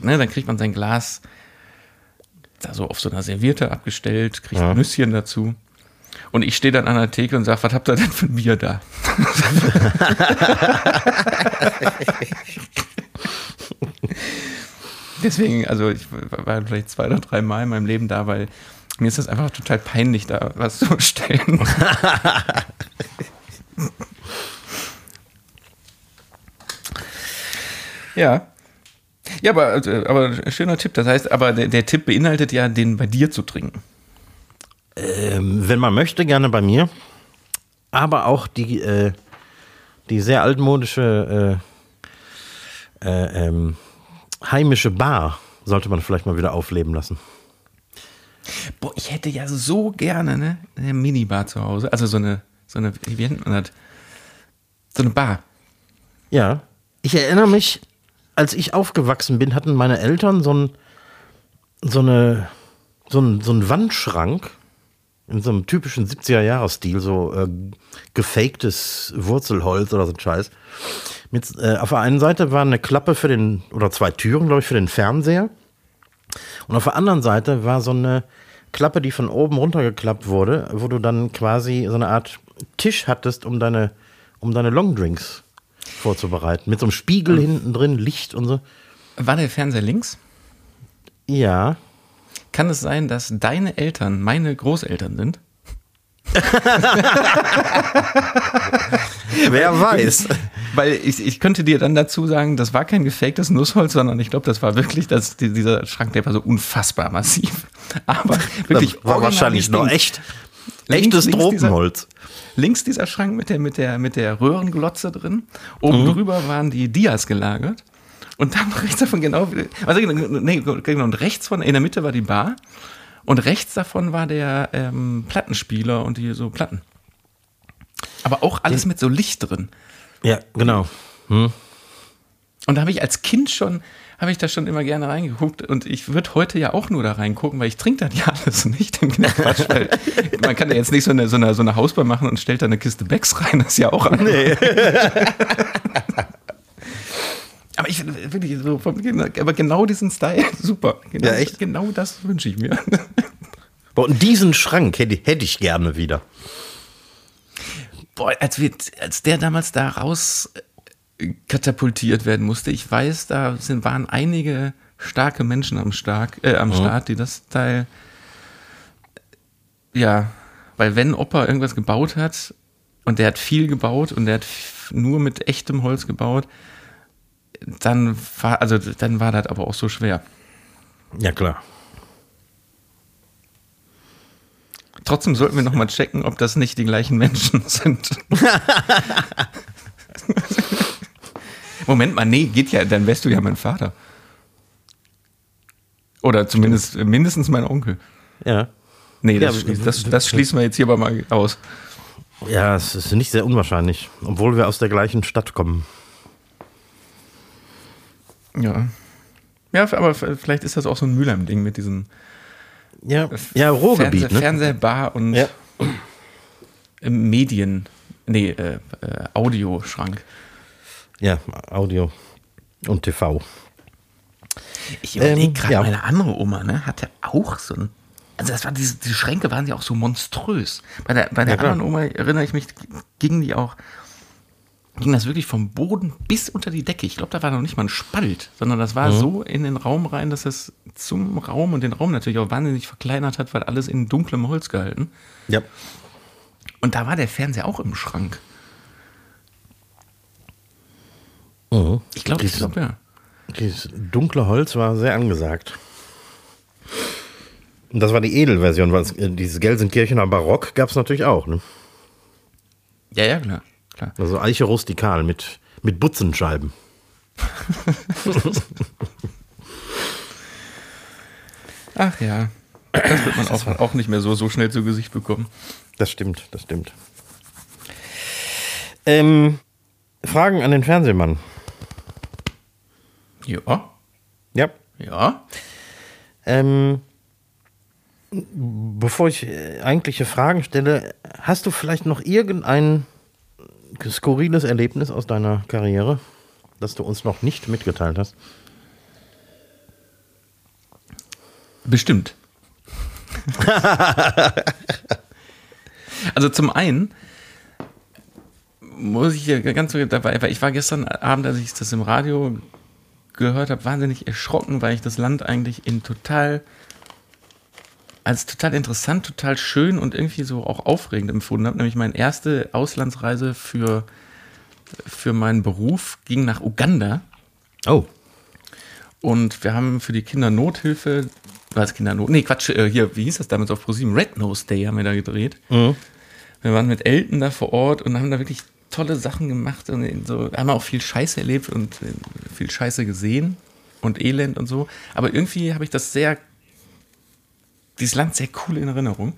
ne, dann kriegt man sein Glas da so auf so einer Serviette abgestellt, kriegt Ja. Nüsschen dazu. Und ich stehe dann an der Theke und sage, was habt ihr denn für ein Bier da? *laughs* Deswegen, also ich war vielleicht zwei oder drei Mal in meinem Leben da, weil mir ist das einfach total peinlich, da was zu bestellen. *laughs* ja. Ja, aber, also, aber schöner Tipp. Das heißt, aber der, der Tipp beinhaltet ja, den bei dir zu trinken. Ähm, wenn man möchte, gerne bei mir. Aber auch die, äh, die sehr altmodische äh, äh, ähm, heimische Bar sollte man vielleicht mal wieder aufleben lassen. Boah, ich hätte ja so gerne ne, eine Minibar zu Hause. Also so eine, so eine, wie nennt man das? So eine Bar. Ja, ich erinnere mich, als ich aufgewachsen bin, hatten meine Eltern so, ein, so, eine, so, ein, so einen Wandschrank In so einem typischen 70er-Jahres-Stil, so äh, gefaktes Wurzelholz oder so ein Scheiß. Mit, äh, auf der einen Seite war eine Klappe für den, oder zwei Türen, glaube ich, für den Fernseher. Und auf der anderen Seite war so eine Klappe, die von oben runtergeklappt wurde, wo du dann quasi so eine Art Tisch hattest, um deine, um deine Longdrinks vorzubereiten. Mit so einem Spiegel mhm. hinten drin, Licht und so. War der Fernseher links? Ja. Kann es sein, dass deine Eltern meine Großeltern sind? *laughs* Wer weiß. Weil ich, ich könnte dir dann dazu sagen, das war kein gefaktes Nussholz, sondern ich glaube, das war wirklich, das, dieser Schrank, der war so unfassbar massiv. Aber wirklich. Das war wahrscheinlich noch echt. Echtes links, Tropenholz. Links dieser, Schrank mit der, mit der, mit der Röhrenglotze drin. Oben mhm. drüber waren die Dias gelagert. Und dann rechts davon genau, also nee, genau, und rechts von, in der Mitte war die Bar. Und rechts davon war der ähm, Plattenspieler und die so Platten. Aber auch alles mit so Licht drin. Ja, genau. Hm. Und da habe ich als Kind schon, habe ich da schon immer gerne reingeguckt und ich würde heute ja auch nur da reingucken, weil ich trinke das ja *laughs* alles nicht im Quatsch, weil man kann ja jetzt nicht so eine, so, eine, so eine Hausbar machen und stellt da eine Kiste Becks rein, das ist ja auch an. Nee. *laughs* aber ich wirklich so, aber genau diesen Style, super. Genau, ja, echt? Genau das wünsche ich mir. Und diesen Schrank hätte, hätte ich gerne wieder. Boah, als, wir, als der damals da raus katapultiert werden musste, ich weiß, da sind, waren einige starke Menschen am, Stark, äh, am oh. Start, die das Teil, ja, weil wenn Opa irgendwas gebaut hat und der hat viel gebaut und der hat nur mit echtem Holz gebaut, dann war, also dann war das aber auch so schwer. Ja, klar. Trotzdem sollten wir nochmal checken, ob das nicht die gleichen Menschen *laughs* sind. *laughs* Moment mal, nee, geht ja, dann wärst du ja mein Vater. Oder zumindest mindestens mein Onkel. Ja. Nee, das, ja, schließt, das, das schließen wir jetzt hier aber mal aus. Ja, es ist nicht sehr unwahrscheinlich, obwohl wir aus der gleichen Stadt kommen. Ja. Ja, aber vielleicht ist das auch so ein Mülheim-Ding mit diesen ja, ja Ruhrgebiet. Fernseh, ne? Fernsehbar und ja. Medien, nee, äh, äh, Audioschrank. Ja, Audio und TV. Ich überlege ähm, gerade, ja. meine andere Oma ne, hatte auch so ein. Also das war diese, diese Schränke waren ja auch so monströs. Bei der, bei der ja, anderen Oma erinnere ich mich, gingen die auch ging das wirklich vom Boden bis unter die Decke. Ich glaube, da war noch nicht mal ein Spalt, sondern das war mhm. so in den Raum rein, dass es zum Raum und den Raum natürlich auch wahnsinnig verkleinert hat, weil alles in dunklem Holz gehalten. Ja. Und da war der Fernseher auch im Schrank. Mhm. Ich glaube, ich glaube, ja. Dieses dunkle Holz war sehr angesagt. Und das war die Edelversion, weil äh, dieses Gelsenkirchener Barock gab es natürlich auch, ne? Ja, ja, klar klar. Also Eiche rustikal mit, mit Butzenscheiben. *laughs* Ach ja. Das wird man auch, auch nicht mehr so, so schnell zu Gesicht bekommen. Das stimmt, das stimmt. Ähm, Fragen an den Fernsehmann. Ja. Ja. Ja. Ähm, bevor ich äh, eigentliche Fragen stelle, hast du vielleicht noch irgendeinen skurriles Erlebnis aus deiner Karriere, das du uns noch nicht mitgeteilt hast? Bestimmt. *laughs* also zum einen muss ich hier ganz so dabei, weil ich war gestern Abend, als ich das im Radio gehört habe, wahnsinnig erschrocken, weil ich das Land eigentlich in total als total interessant, total schön und irgendwie so auch aufregend empfunden habe. Nämlich meine erste Auslandsreise für, für meinen Beruf ging nach Uganda. Oh. Und wir haben für die Kinder Nothilfe, was Kindernot, nee, Quatsch, äh, hier, wie hieß das damals auf ProSieben? Red Nose Day haben wir da gedreht. Mhm. Wir waren mit Elton da vor Ort und haben da wirklich tolle Sachen gemacht und so, haben auch viel Scheiße erlebt und äh, viel Scheiße gesehen und Elend und so. Aber irgendwie habe ich das sehr dieses Land sehr cool in Erinnerung.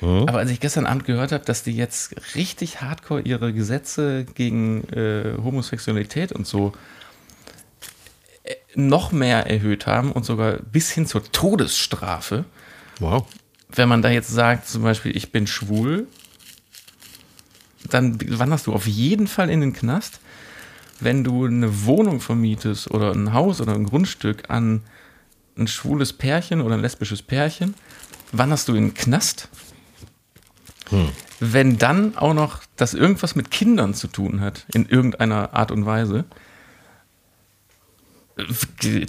Mhm. Aber als ich gestern Abend gehört habe, dass die jetzt richtig hardcore ihre Gesetze gegen äh, Homosexualität und so äh, noch mehr erhöht haben und sogar bis hin zur Todesstrafe. Wow. wenn man da jetzt sagt, zum Beispiel, ich bin schwul, dann wanderst du auf jeden Fall in den Knast. Wenn du eine Wohnung vermietest oder ein Haus oder ein Grundstück an ein schwules Pärchen oder ein lesbisches Pärchen, wanderst du in den Knast. Hm. Wenn dann auch noch das irgendwas mit Kindern zu tun hat, in irgendeiner Art und Weise,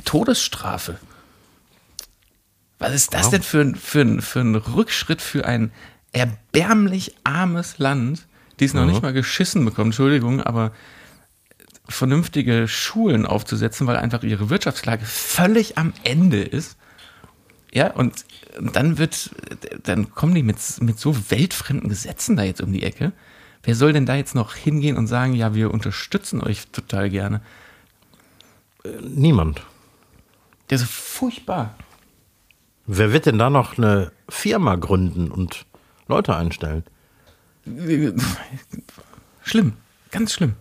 Todesstrafe. Was ist das wow. denn für für, für ein Rückschritt für ein erbärmlich armes Land, die es noch mhm. nicht mal geschissen bekommen, Entschuldigung, aber vernünftige Schulen aufzusetzen, weil einfach ihre Wirtschaftslage völlig am Ende ist. Ja, und dann wird, dann kommen die mit, mit so weltfremden Gesetzen da jetzt um die Ecke. Wer soll denn da jetzt noch hingehen und sagen, ja, wir unterstützen euch total gerne? Niemand. Der ist furchtbar. Wer wird denn da noch eine Firma gründen und Leute einstellen? *laughs* Schlimm, ganz schlimm.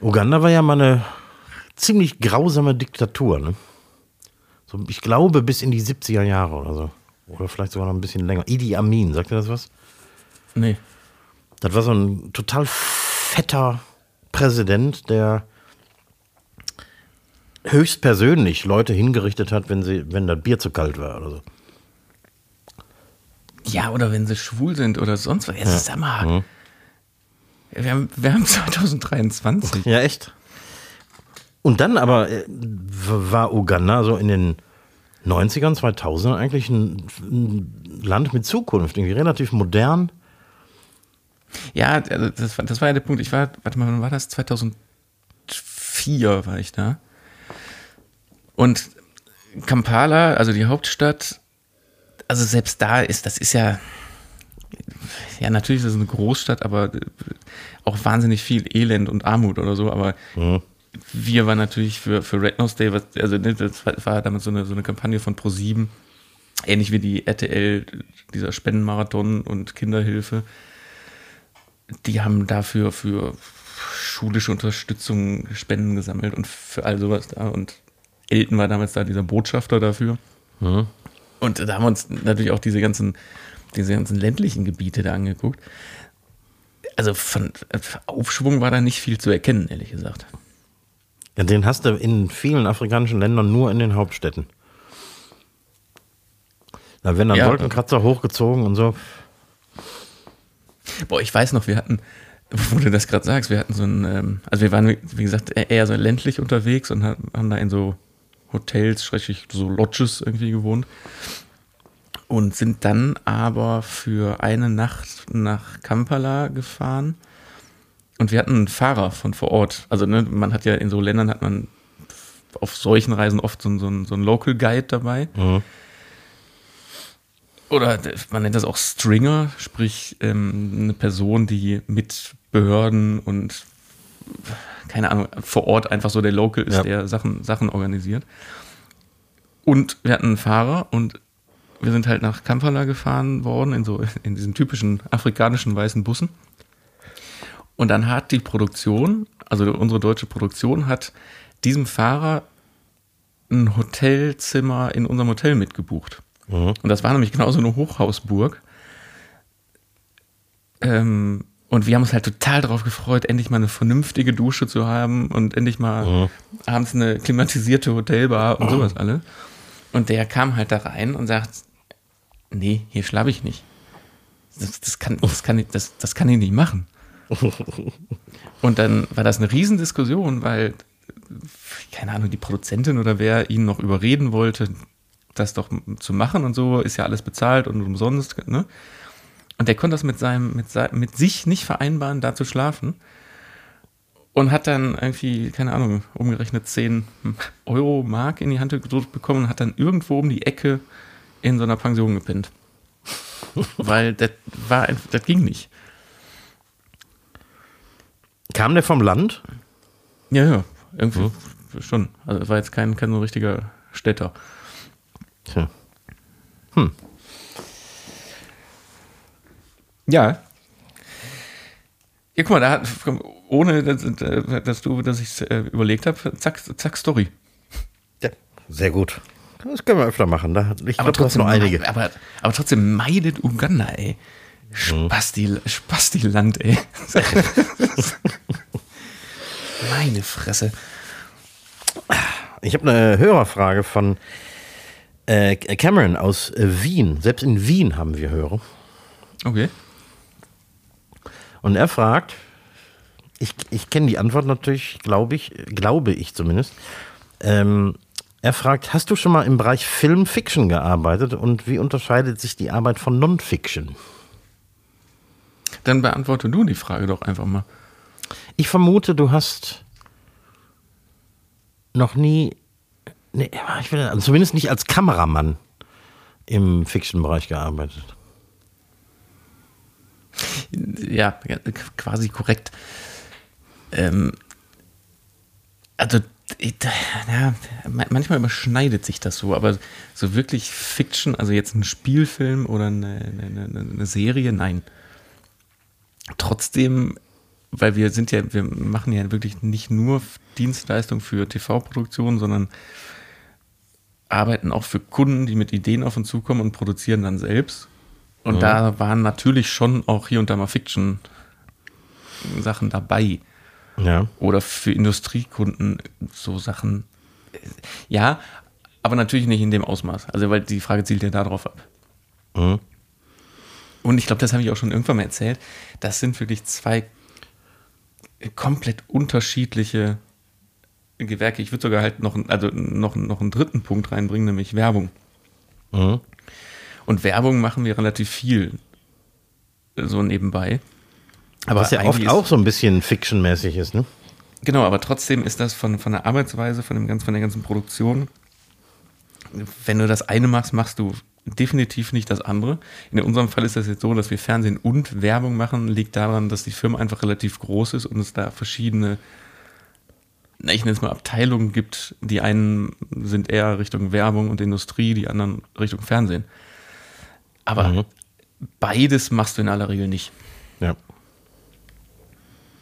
Uganda war ja mal eine ziemlich grausame Diktatur, ne? So, ich glaube bis in die 70er Jahre oder so. Oder vielleicht sogar noch ein bisschen länger. Idi Amin, sagt ihr das was? Nee. Das war so ein total fetter Präsident, der höchstpersönlich Leute hingerichtet hat, wenn sie, wenn das Bier zu kalt war oder so. Ja, oder wenn sie schwul sind oder sonst was. Jetzt ja. mal. Mhm. Wir, haben, wir haben *laughs* 2023. Ja, echt. Und dann aber äh, war Uganda so in den 90ern, 2000ern eigentlich ein, ein Land mit Zukunft, irgendwie relativ modern. Ja, also das, das war ja der Punkt. Ich war, warte mal, wann war das? 2004 war ich da. Und Kampala, also die Hauptstadt, also selbst da ist, das ist ja, ja, natürlich ist es eine Großstadt, aber auch wahnsinnig viel Elend und Armut oder so, aber mhm. wir waren natürlich für, für Red Nose Day, was, also ne, das war damals so eine, so eine Kampagne von Pro7, ähnlich wie die RTL, dieser Spendenmarathon und Kinderhilfe. Die haben dafür für schulische Unterstützung Spenden gesammelt und für all sowas da und Elton war damals da dieser Botschafter dafür. Mhm. Und da haben wir uns natürlich auch diese ganzen, diese ganzen ländlichen Gebiete da angeguckt. Also von Aufschwung war da nicht viel zu erkennen, ehrlich gesagt. Ja, den hast du in vielen afrikanischen Ländern nur in den Hauptstädten. Da werden dann ja, Wolkenkratzer hochgezogen und so. Boah, ich weiß noch, wir hatten, wo du das gerade sagst, wir hatten so ein, ähm, also wir waren, wie gesagt, eher so ländlich unterwegs und haben da in so Hotels, schrecklich so Lodges irgendwie gewohnt. Und sind dann aber für eine Nacht nach Kampala gefahren. Und wir hatten einen Fahrer von vor Ort. Also ne, man hat ja in so Ländern hat man auf solchen Reisen oft so, so, so einen Local Guide dabei. Mhm. Oder man nennt das auch Stringer, sprich ähm, eine Person, die mit Behörden und keine Ahnung, vor Ort einfach so der Local ist, ja. der Sachen, Sachen organisiert. Und wir hatten einen Fahrer und wir sind halt nach Kampala gefahren worden, in so, in diesen typischen afrikanischen weißen Bussen. Und dann hat die Produktion, also unsere deutsche Produktion, hat diesem Fahrer ein Hotelzimmer in unserem Hotel mitgebucht. Mhm. Und das war nämlich genau so eine Hochhausburg. Ähm, und wir haben uns halt total darauf gefreut, endlich mal eine vernünftige Dusche zu haben und endlich mal mhm. abends eine klimatisierte Hotelbar und sowas alle. Und der kam halt da rein und sagt, nee, hier schlafe ich nicht. Das, das, kann, das, kann, das, das kann ich nicht machen. *laughs* Und dann war das eine Riesendiskussion, weil, keine Ahnung, die Produzentin oder wer ihn noch überreden wollte, das doch zu machen und so, ist ja alles bezahlt und umsonst, ne? Und der konnte das mit seinem, mit, mit sich nicht vereinbaren, da zu schlafen. Und hat dann irgendwie, keine Ahnung, umgerechnet 10 Euro Mark in die Hand gedrückt bekommen und hat dann irgendwo um die Ecke in so einer Pension gepinnt. *laughs* Weil das war, das ging nicht. Kam der vom Land? Ja, ja, irgendwie mhm. schon. Also war jetzt kein, kein so richtiger Städter. Tja. Hm. Ja. Ja, guck mal, da hat, ohne dass, dass du, dass ich es äh, überlegt habe, zack, zack, Story. Ja, sehr gut. Das können wir öfter machen. Da, ich Aber du hast noch einige. Aber, aber trotzdem meidet Uganda, ey. Spasti, Spasti-Land, ey. *laughs* Meine Fresse. Ich habe eine Hörerfrage von äh, Cameron aus äh, Wien. Selbst in Wien haben wir Hörer. Okay. Und er fragt, ich, ich kenne die Antwort natürlich, glaube ich, glaube ich zumindest. Ähm, er fragt, hast du schon mal im Bereich Film Fiction gearbeitet und wie unterscheidet sich die Arbeit von Non-Fiction? Dann beantworte du die Frage doch einfach mal. Ich vermute, du hast noch nie, nee, ich will, also zumindest nicht als Kameramann im Fiction-Bereich gearbeitet. Ja, quasi korrekt. Ähm, also, ja, ma- manchmal überschneidet sich das so, aber so wirklich Fiction, also jetzt ein Spielfilm oder eine, eine, eine- Serie, nein. Trotzdem, weil wir sind ja, wir machen ja wirklich nicht nur Dienstleistung für TV-Produktionen, sondern arbeiten auch für Kunden, die mit Ideen auf uns zukommen und produzieren dann selbst. Und da waren natürlich schon auch hier und da mal Fiction-Sachen dabei. Ja. Oder für Industriekunden so Sachen. Ja, aber natürlich nicht in dem Ausmaß. Also, weil die Frage zielt ja darauf ab. Mhm. Und ich glaube, das habe ich auch schon irgendwann mal erzählt. Das sind wirklich zwei komplett unterschiedliche Gewerke. Ich würde sogar halt noch, also noch, noch einen dritten Punkt reinbringen, nämlich Werbung. Mhm. Und Werbung machen wir relativ viel so nebenbei. Aber Was ja oft auch so ein bisschen Fiction-mäßig ist, ne? Genau, aber trotzdem ist das von, von der Arbeitsweise, von, dem ganzen, von der ganzen Produktion, wenn du das eine machst, machst du definitiv nicht das andere. In unserem Fall ist das jetzt so, dass wir Fernsehen und Werbung machen, liegt daran, dass die Firma einfach relativ groß ist und es da verschiedene, na, ich nenne es mal Abteilungen gibt. Die einen sind eher Richtung Werbung und Industrie, die anderen Richtung Fernsehen. Aber Mhm. beides machst du in aller Regel nicht. Ja.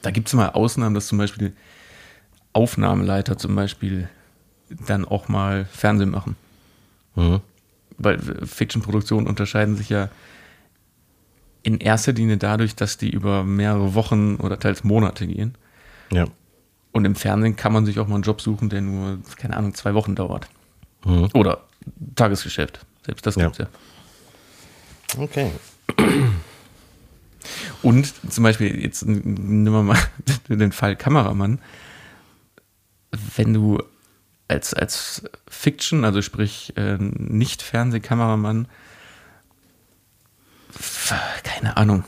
Da gibt es mal Ausnahmen, dass zum Beispiel Aufnahmeleiter zum Beispiel dann auch mal Fernsehen machen. Mhm. Weil Fiction-Produktionen unterscheiden sich ja in erster Linie dadurch, dass die über mehrere Wochen oder teils Monate gehen. Ja. Und im Fernsehen kann man sich auch mal einen Job suchen, der nur, keine Ahnung, zwei Wochen dauert. Mhm. Oder Tagesgeschäft. Selbst das Ja. gibt's ja. Okay. Und zum Beispiel, jetzt nehmen wir mal *laughs* den Fall Kameramann. Wenn du als, als Fiction, also sprich äh, nicht Fernsehkameramann, keine Ahnung,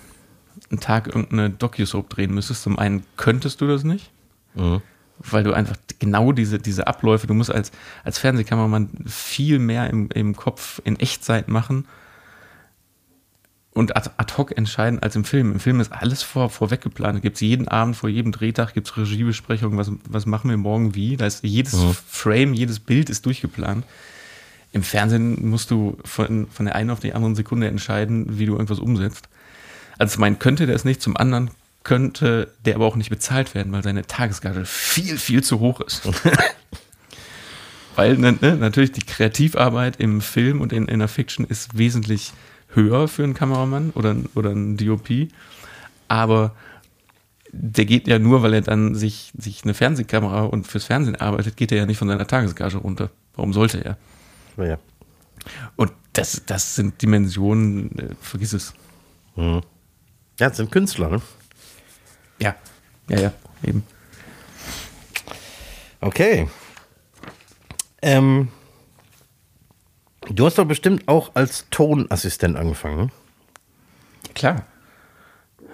einen Tag irgendeine Docu-Soap drehen müsstest, zum einen könntest du das nicht, Mhm. weil du einfach genau diese, diese Abläufe, du musst als, als Fernsehkameramann viel mehr im, im Kopf in Echtzeit machen und ad, hoc entscheiden als im Film. Im Film ist alles vor, vorweg geplant. Da gibt es jeden Abend, vor jedem Drehtag gibt es Regiebesprechungen, was, was machen wir morgen wie. Da ist jedes Frame, jedes Bild ist durchgeplant. Im Fernsehen musst du von, von der einen auf die andere Sekunde entscheiden, wie du irgendwas umsetzt. Also zum einen könnte der es nicht, zum anderen könnte der aber auch nicht bezahlt werden, weil seine Tagesgage viel, viel zu hoch ist. *laughs* weil ne, ne, natürlich die Kreativarbeit im Film und in, in der Fiction ist wesentlich höher für einen Kameramann oder, oder einen DOP, aber der geht ja nur, weil er dann sich, sich eine Fernsehkamera und fürs Fernsehen arbeitet, geht er ja nicht von seiner Tagesgage runter. Warum sollte er? Ja. Und das, das sind Dimensionen, äh, vergiss es. Ja, das sind Künstler, ne? Ja, ja, ja, eben. Okay. Ähm, du hast doch bestimmt auch als Tonassistent angefangen, ne? Klar.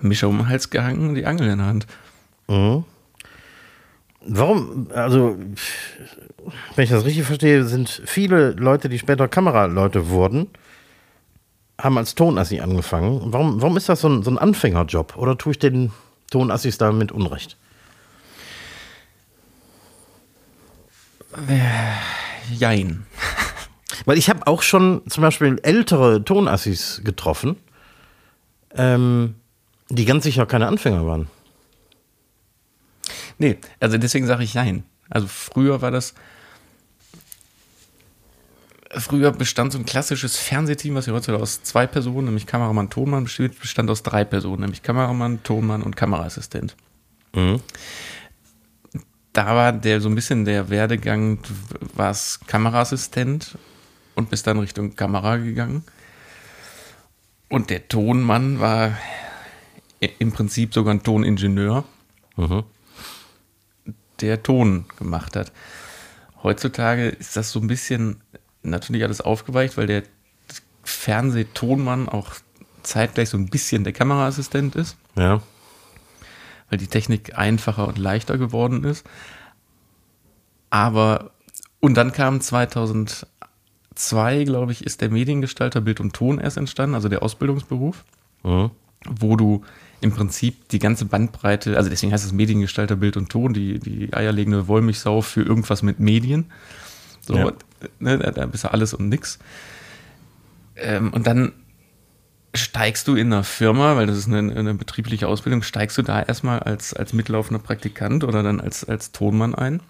Mischer um den Hals gehangen, die Angel in der Hand. Warum, also, wenn ich das richtig verstehe, sind viele Leute, die später Kameraleute wurden, haben als Tonassi angefangen. Warum, warum ist das so ein, so ein Anfängerjob? Oder tue ich den Tonassis damit Unrecht? Jein. Weil ich habe auch schon zum Beispiel ältere Tonassis getroffen, ähm, die ganz sicher keine Anfänger waren. Nee, also deswegen sage ich Jein. Also früher war das. früher bestand so ein klassisches Fernsehteam, was ja heutzutage aus zwei Personen, nämlich Kameramann, Tonmann, besteht, bestand aus drei Personen, nämlich Kameramann, Tonmann und Kameraassistent. Mhm. Da war der so ein bisschen der Werdegang, du warst Kameraassistent und bist dann Richtung Kamera gegangen. Und der Tonmann war im Prinzip sogar ein Toningenieur, Mhm. der Ton gemacht hat. Heutzutage ist das so ein bisschen natürlich alles aufgeweicht, weil der Fernsehtonmann auch zeitgleich so ein bisschen der Kameraassistent ist, Ja. weil die Technik einfacher und leichter geworden ist. Aber, und dann kam 2002, glaube ich, ist der Mediengestalter Bild und Ton erst entstanden, also der Ausbildungsberuf Mhm. wo du im Prinzip die ganze Bandbreite, also deswegen heißt es Mediengestalter Bild und Ton, die, die eierlegende Wollmilchsau für irgendwas mit Medien. So, Ja. ne, da, da bist du alles und nix. Ähm, und dann steigst du in einer Firma, weil das ist eine, eine betriebliche Ausbildung, steigst du da erstmal als, als mitlaufender Praktikant oder dann als, als Tonmann ein.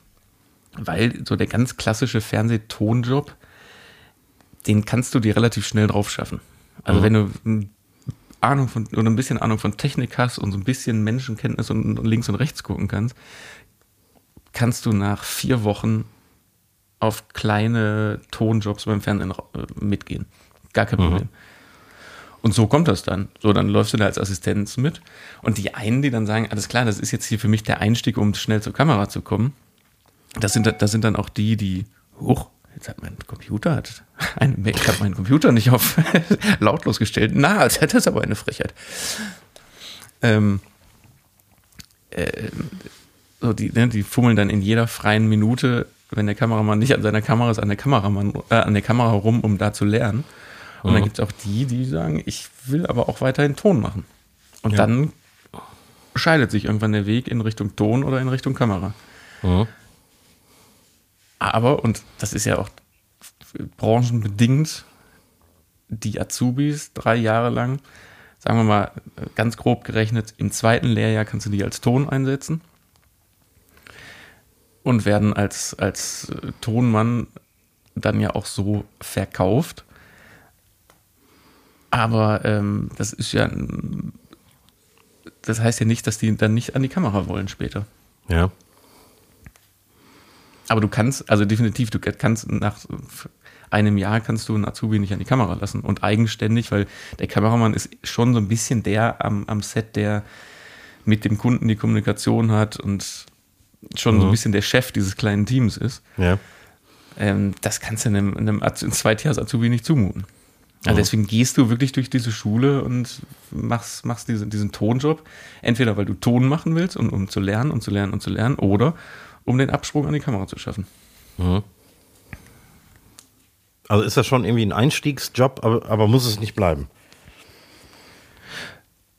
Weil so der ganz klassische Fernsehtonjob, den kannst du dir relativ schnell drauf schaffen. Also Mhm. wenn du ein Ahnung von oder ein bisschen Ahnung von Technik hast und so ein bisschen Menschenkenntnis und links und rechts gucken kannst, kannst du nach vier Wochen auf kleine Tonjobs beim Fernsehen äh, mitgehen. Gar kein Problem. Und so kommt das dann. So, dann läufst du da als Assistenz mit. Und die einen, die dann sagen, alles klar, das ist jetzt hier für mich der Einstieg, um schnell zur Kamera zu kommen. Das sind, das sind dann auch die, die, hoch, jetzt hat mein Computer, hat *laughs* ein, ich habe meinen Computer nicht auf *laughs* lautlos gestellt. Na, als hätte es aber eine Frechheit. Ähm, äh, so die, ne, die fummeln dann in jeder freien Minute, wenn der Kameramann nicht an seiner Kamera ist, an der, Kameramann, äh, an der Kamera rum, um da zu lernen. Und dann Mhm. gibt es auch die, die sagen, ich will aber auch weiterhin Ton machen. Und Ja. dann scheidet sich irgendwann der Weg in Richtung Ton oder in Richtung Kamera. Mhm. Aber, und das ist ja auch branchenbedingt, die Azubis drei Jahre lang, sagen wir mal ganz grob gerechnet, im zweiten Lehrjahr kannst du die als Ton einsetzen und werden als, als äh, Tonmann dann ja auch so verkauft. Aber ähm, das ist ja, das heißt ja nicht, dass die dann nicht an die Kamera wollen später. Ja. Aber du kannst, also definitiv, du kannst nach einem Jahr kannst du einen Azubi nicht an die Kamera lassen und eigenständig, weil der Kameramann ist schon so ein bisschen der am, am Set, der mit dem Kunden die Kommunikation hat und schon so ein bisschen der Chef dieses kleinen Teams ist. Ja. Ähm, das kannst du einem, einem einem Zweitjahres-Azubi nicht zumuten. Also deswegen gehst du wirklich durch diese Schule und machst, machst diesen, diesen Tonjob. Entweder weil du Ton machen willst, um, um zu lernen und zu lernen und zu lernen, oder um den Absprung an die Kamera zu schaffen. Also ist das schon irgendwie ein Einstiegsjob, aber, aber muss es nicht bleiben.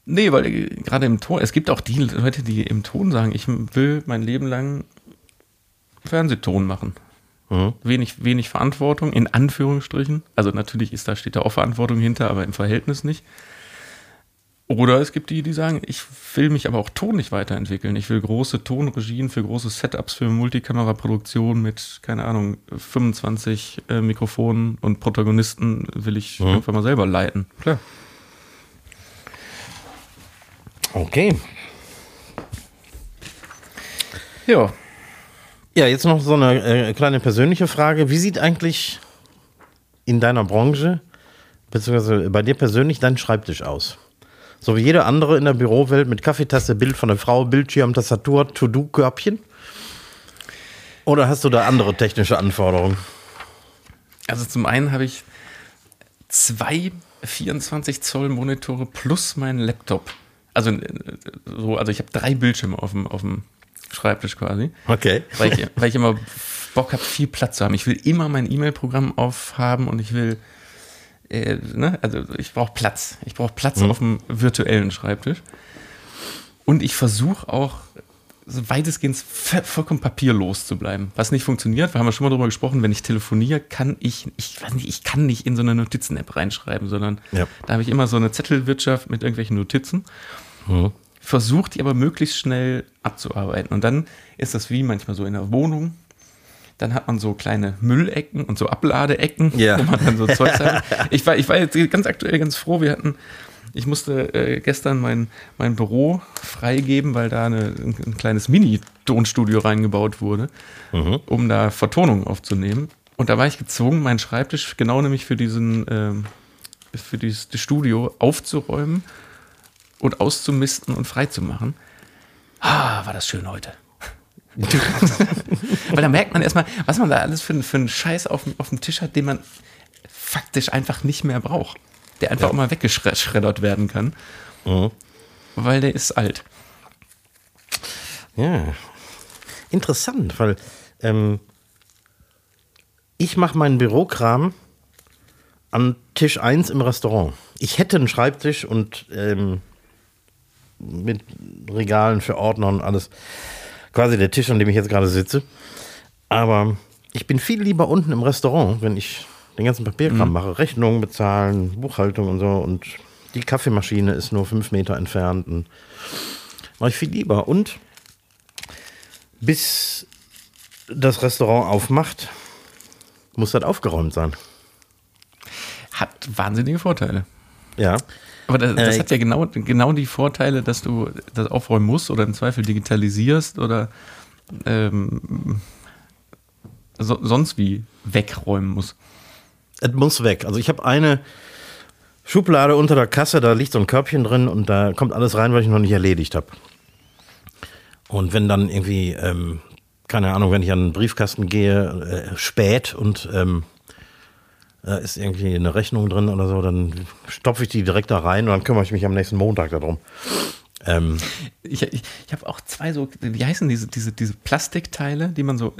Nee, weil gerade im Ton, es gibt auch die Leute, die im Ton sagen, ich will mein Leben lang Fernsehton machen. Mhm. Wenig, wenig Verantwortung, in Anführungsstrichen. Also natürlich ist da, steht da auch Verantwortung hinter, aber im Verhältnis nicht. Oder es gibt die, die sagen, ich will mich aber auch tonlich weiterentwickeln. Ich will große Tonregien für große Setups für Multikameraproduktion mit, keine Ahnung, 25 äh, Mikrofonen und Protagonisten will ich irgendwann mal selber leiten. Klar. Okay. Ja. Ja, jetzt noch so eine äh, kleine persönliche Frage. Wie sieht eigentlich in deiner Branche, beziehungsweise bei dir persönlich, dein Schreibtisch aus? So wie jeder andere in der Bürowelt mit Kaffeetasse, Bild von der Frau, Bildschirm, Tastatur, To-Do-Körbchen? Oder hast du da andere technische Anforderungen? Also zum einen habe ich zwei 24 Zoll Monitore plus meinen Laptop. Also äh, so, also ich habe drei Bildschirme auf dem, auf dem Schreibtisch quasi, Okay. weil ich, weil ich immer Bock habe, viel Platz zu haben. Ich will immer mein E-Mail-Programm aufhaben und ich will, äh, ne, also ich brauche Platz. Ich brauche Platz auf dem virtuellen Schreibtisch. Und ich versuche auch so weitestgehend vollkommen papierlos zu bleiben. Was nicht funktioniert, wir haben ja schon mal darüber gesprochen, wenn ich telefoniere, kann ich, ich weiß nicht, ich kann nicht in so eine Notizen-App reinschreiben, sondern Ja. da habe ich immer so eine Zettelwirtschaft mit irgendwelchen Notizen. Versucht die aber möglichst schnell abzuarbeiten. Und dann ist das wie manchmal so in der Wohnung. Dann hat man so kleine Müllecken und so Abladeecken, Ja. wo man dann so Zeugs hat. *laughs* Ich war, ich war jetzt ganz aktuell ganz froh. Wir hatten, ich musste äh, gestern mein, mein Büro freigeben, weil da eine, ein, ein kleines Mini-Tonstudio reingebaut wurde, um da Vertonung aufzunehmen. Und da war ich gezwungen, meinen Schreibtisch genau nämlich für diesen, ähm, für dieses Studio aufzuräumen und auszumisten und freizumachen. Ah, war das schön heute. *laughs* Weil da merkt man erstmal, was man da alles für, für einen Scheiß auf, dem- auf dem Tisch hat, den man faktisch einfach nicht mehr braucht. Der einfach auch mal weggeschreddert werden kann. Weil der ist alt. Ja. Interessant, weil ähm, ich mache meinen Bürokram an Tisch 1 im Restaurant. Ich hätte einen Schreibtisch und ähm, mit Regalen für Ordner und alles. Quasi der Tisch, an dem ich jetzt gerade sitze. Aber ich bin viel lieber unten im Restaurant, wenn ich den ganzen Papierkram mache. Rechnungen bezahlen, Buchhaltung und so. Und die Kaffeemaschine ist nur fünf Meter entfernt. Und mache ich viel lieber. Und bis das Restaurant aufmacht, muss das aufgeräumt sein. Hat wahnsinnige Vorteile. Ja. Aber das, das Äh, hat ja genau, genau die Vorteile, dass du das aufräumen musst oder im Zweifel digitalisierst oder ähm, so, sonst wie wegräumen musst. Es muss weg. Also ich habe eine Schublade unter der Kasse, da liegt so ein Körbchen drin und da kommt alles rein, was ich noch nicht erledigt habe. Und wenn dann irgendwie, ähm, keine Ahnung, wenn ich an den Briefkasten gehe, äh, spät und ähm, da ist irgendwie eine Rechnung drin oder so, dann stopfe ich die direkt da rein und dann kümmere ich mich am nächsten Montag darum. Ähm, Ich, ich, ich habe auch zwei so, wie heißen diese, diese, diese Plastikteile, die man so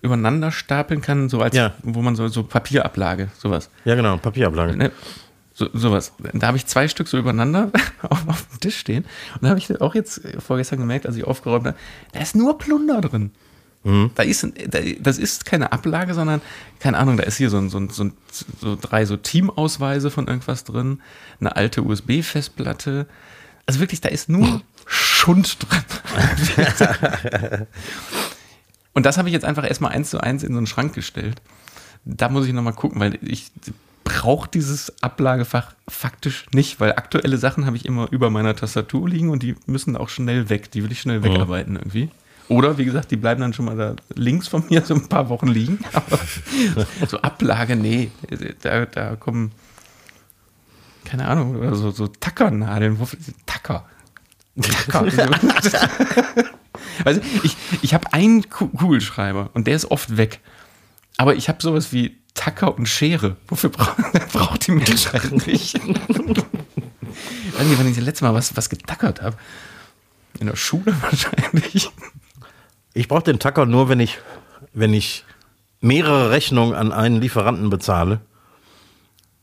übereinander stapeln kann, so als, Ja. wo man so, so Papierablage, sowas. ja, genau, Papierablage. Ne? So, sowas. Da habe ich zwei Stück so übereinander *laughs* auf, auf dem Tisch stehen. Und da habe ich auch jetzt vorgestern gemerkt, als ich aufgeräumt habe, da ist nur Plunder drin. Da ist, da, das ist keine Ablage, sondern, keine Ahnung, da ist hier so, ein, so, ein, so, ein, so drei so Teamausweise von irgendwas drin, eine alte USB-Festplatte. Also wirklich, da ist nur Schund drin. *laughs* Und das habe ich jetzt einfach erstmal eins zu eins in so einen Schrank gestellt. Da muss ich nochmal gucken, weil ich brauche dieses Ablagefach faktisch nicht, weil aktuelle Sachen habe ich immer über meiner Tastatur liegen und die müssen auch schnell weg. Die will ich schnell wegarbeiten irgendwie. Oder wie gesagt, die bleiben dann schon mal da links von mir so ein paar Wochen liegen. Aber *laughs* so Ablage, nee, da, da kommen, keine Ahnung, so, so Tackernadeln. Wofür- Tacker. Tacker. *laughs* Also ich, ich habe einen Ku- Kugelschreiber und der ist oft weg. Aber ich habe sowas wie Tacker und Schere. Wofür braucht, *laughs* braucht die Menschheit nicht? ich weiß nicht, wann ich das letzte Mal was, was getackert habe. In der Schule wahrscheinlich. Ich brauche den Tacker nur, wenn ich, wenn ich mehrere Rechnungen an einen Lieferanten bezahle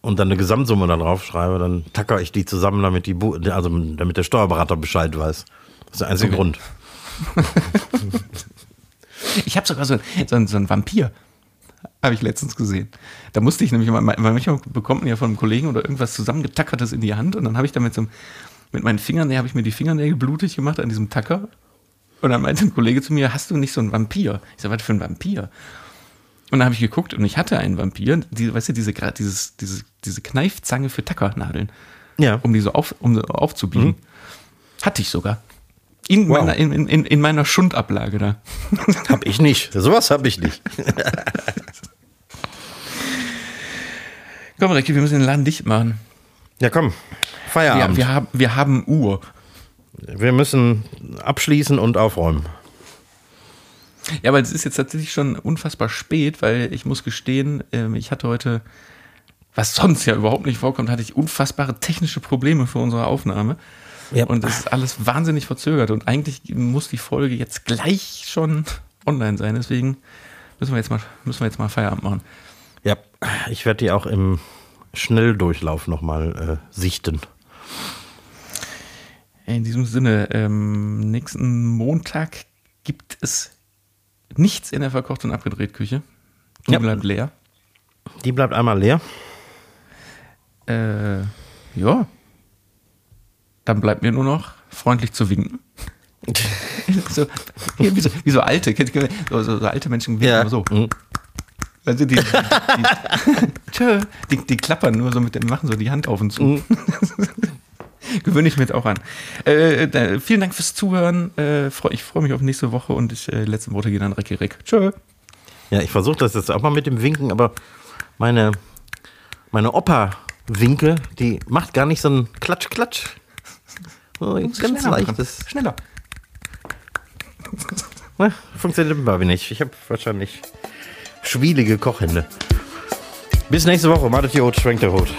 und dann eine Gesamtsumme da drauf schreibe, dann tacker ich die zusammen, damit die Bu also damit der Steuerberater Bescheid weiß. Das ist der einzige Okay. Grund. *laughs* Ich habe sogar so, so, einen- so einen Vampir. Habe ich letztens gesehen. Da musste ich nämlich, mal- weil manchmal bekommt man ja von einem Kollegen oder irgendwas zusammengetackertes in die Hand und dann habe ich damit so mit meinen Fingernägeln, habe ich mir die Fingernägel blutig gemacht an diesem Tacker. Und dann meinte ein Kollege zu mir, hast du nicht so einen Vampir? Ich sage, was für ein Vampir? Und dann habe ich geguckt und ich hatte einen Vampir, die, weißt du, diese, dieses, diese, diese Kneifzange für Tackernadeln, Ja. um die so, auf, um so aufzubiegen. Hatte ich sogar. In, Wow. meiner, in, in, in meiner Schundablage da. *laughs* Hab ich nicht. Sowas habe ich nicht. *laughs* Komm, Recki, wir müssen den Laden dicht machen. Ja, komm. Ja, Feierabend. wir, haben, wir haben Uhr. Wir müssen abschließen und aufräumen. Ja, aber es ist jetzt tatsächlich schon unfassbar spät, weil ich muss gestehen, ähm, ich hatte heute, was sonst ja überhaupt nicht vorkommt, hatte ich unfassbare technische Probleme für unsere Aufnahme. Ja. Und es ist alles wahnsinnig verzögert. Und eigentlich muss die Folge jetzt gleich schon online sein. Deswegen müssen wir jetzt mal, müssen wir jetzt mal Feierabend machen. Ja, ich werde die auch im Schnelldurchlauf nochmal äh, sichten. In diesem Sinne, ähm, nächsten Montag gibt es nichts in der verkocht und abgedreht Küche. Die Ja. bleibt leer. Die bleibt einmal leer. Äh, ja. Dann bleibt mir nur noch freundlich zu winken. *laughs* so, wie, so, wie so alte, so, so, so alte Menschen winken Ja. immer so. Mhm. Also die, die, die, *laughs* tschö, die, die klappern nur so mit dem, machen so die Hand auf und zu. Mhm. *laughs* *laughs* Gewöhne ich mir jetzt auch an. Äh, da, vielen Dank fürs Zuhören. Äh, freu, ich freue mich auf nächste Woche und ich, äh, letzte Worte gehen an Recki Rick. Tschö. Ja, ich versuche das jetzt auch mal mit dem Winken, aber meine, meine Opa-Winke, die macht gar nicht so ein Klatsch-Klatsch. So ganz Schneller leichtes. Schneller. *laughs* Na, funktioniert bei mir nicht. Ich habe wahrscheinlich schwielige Kochhände. Bis nächste Woche. Madet die Hut, schwenkt der Hut.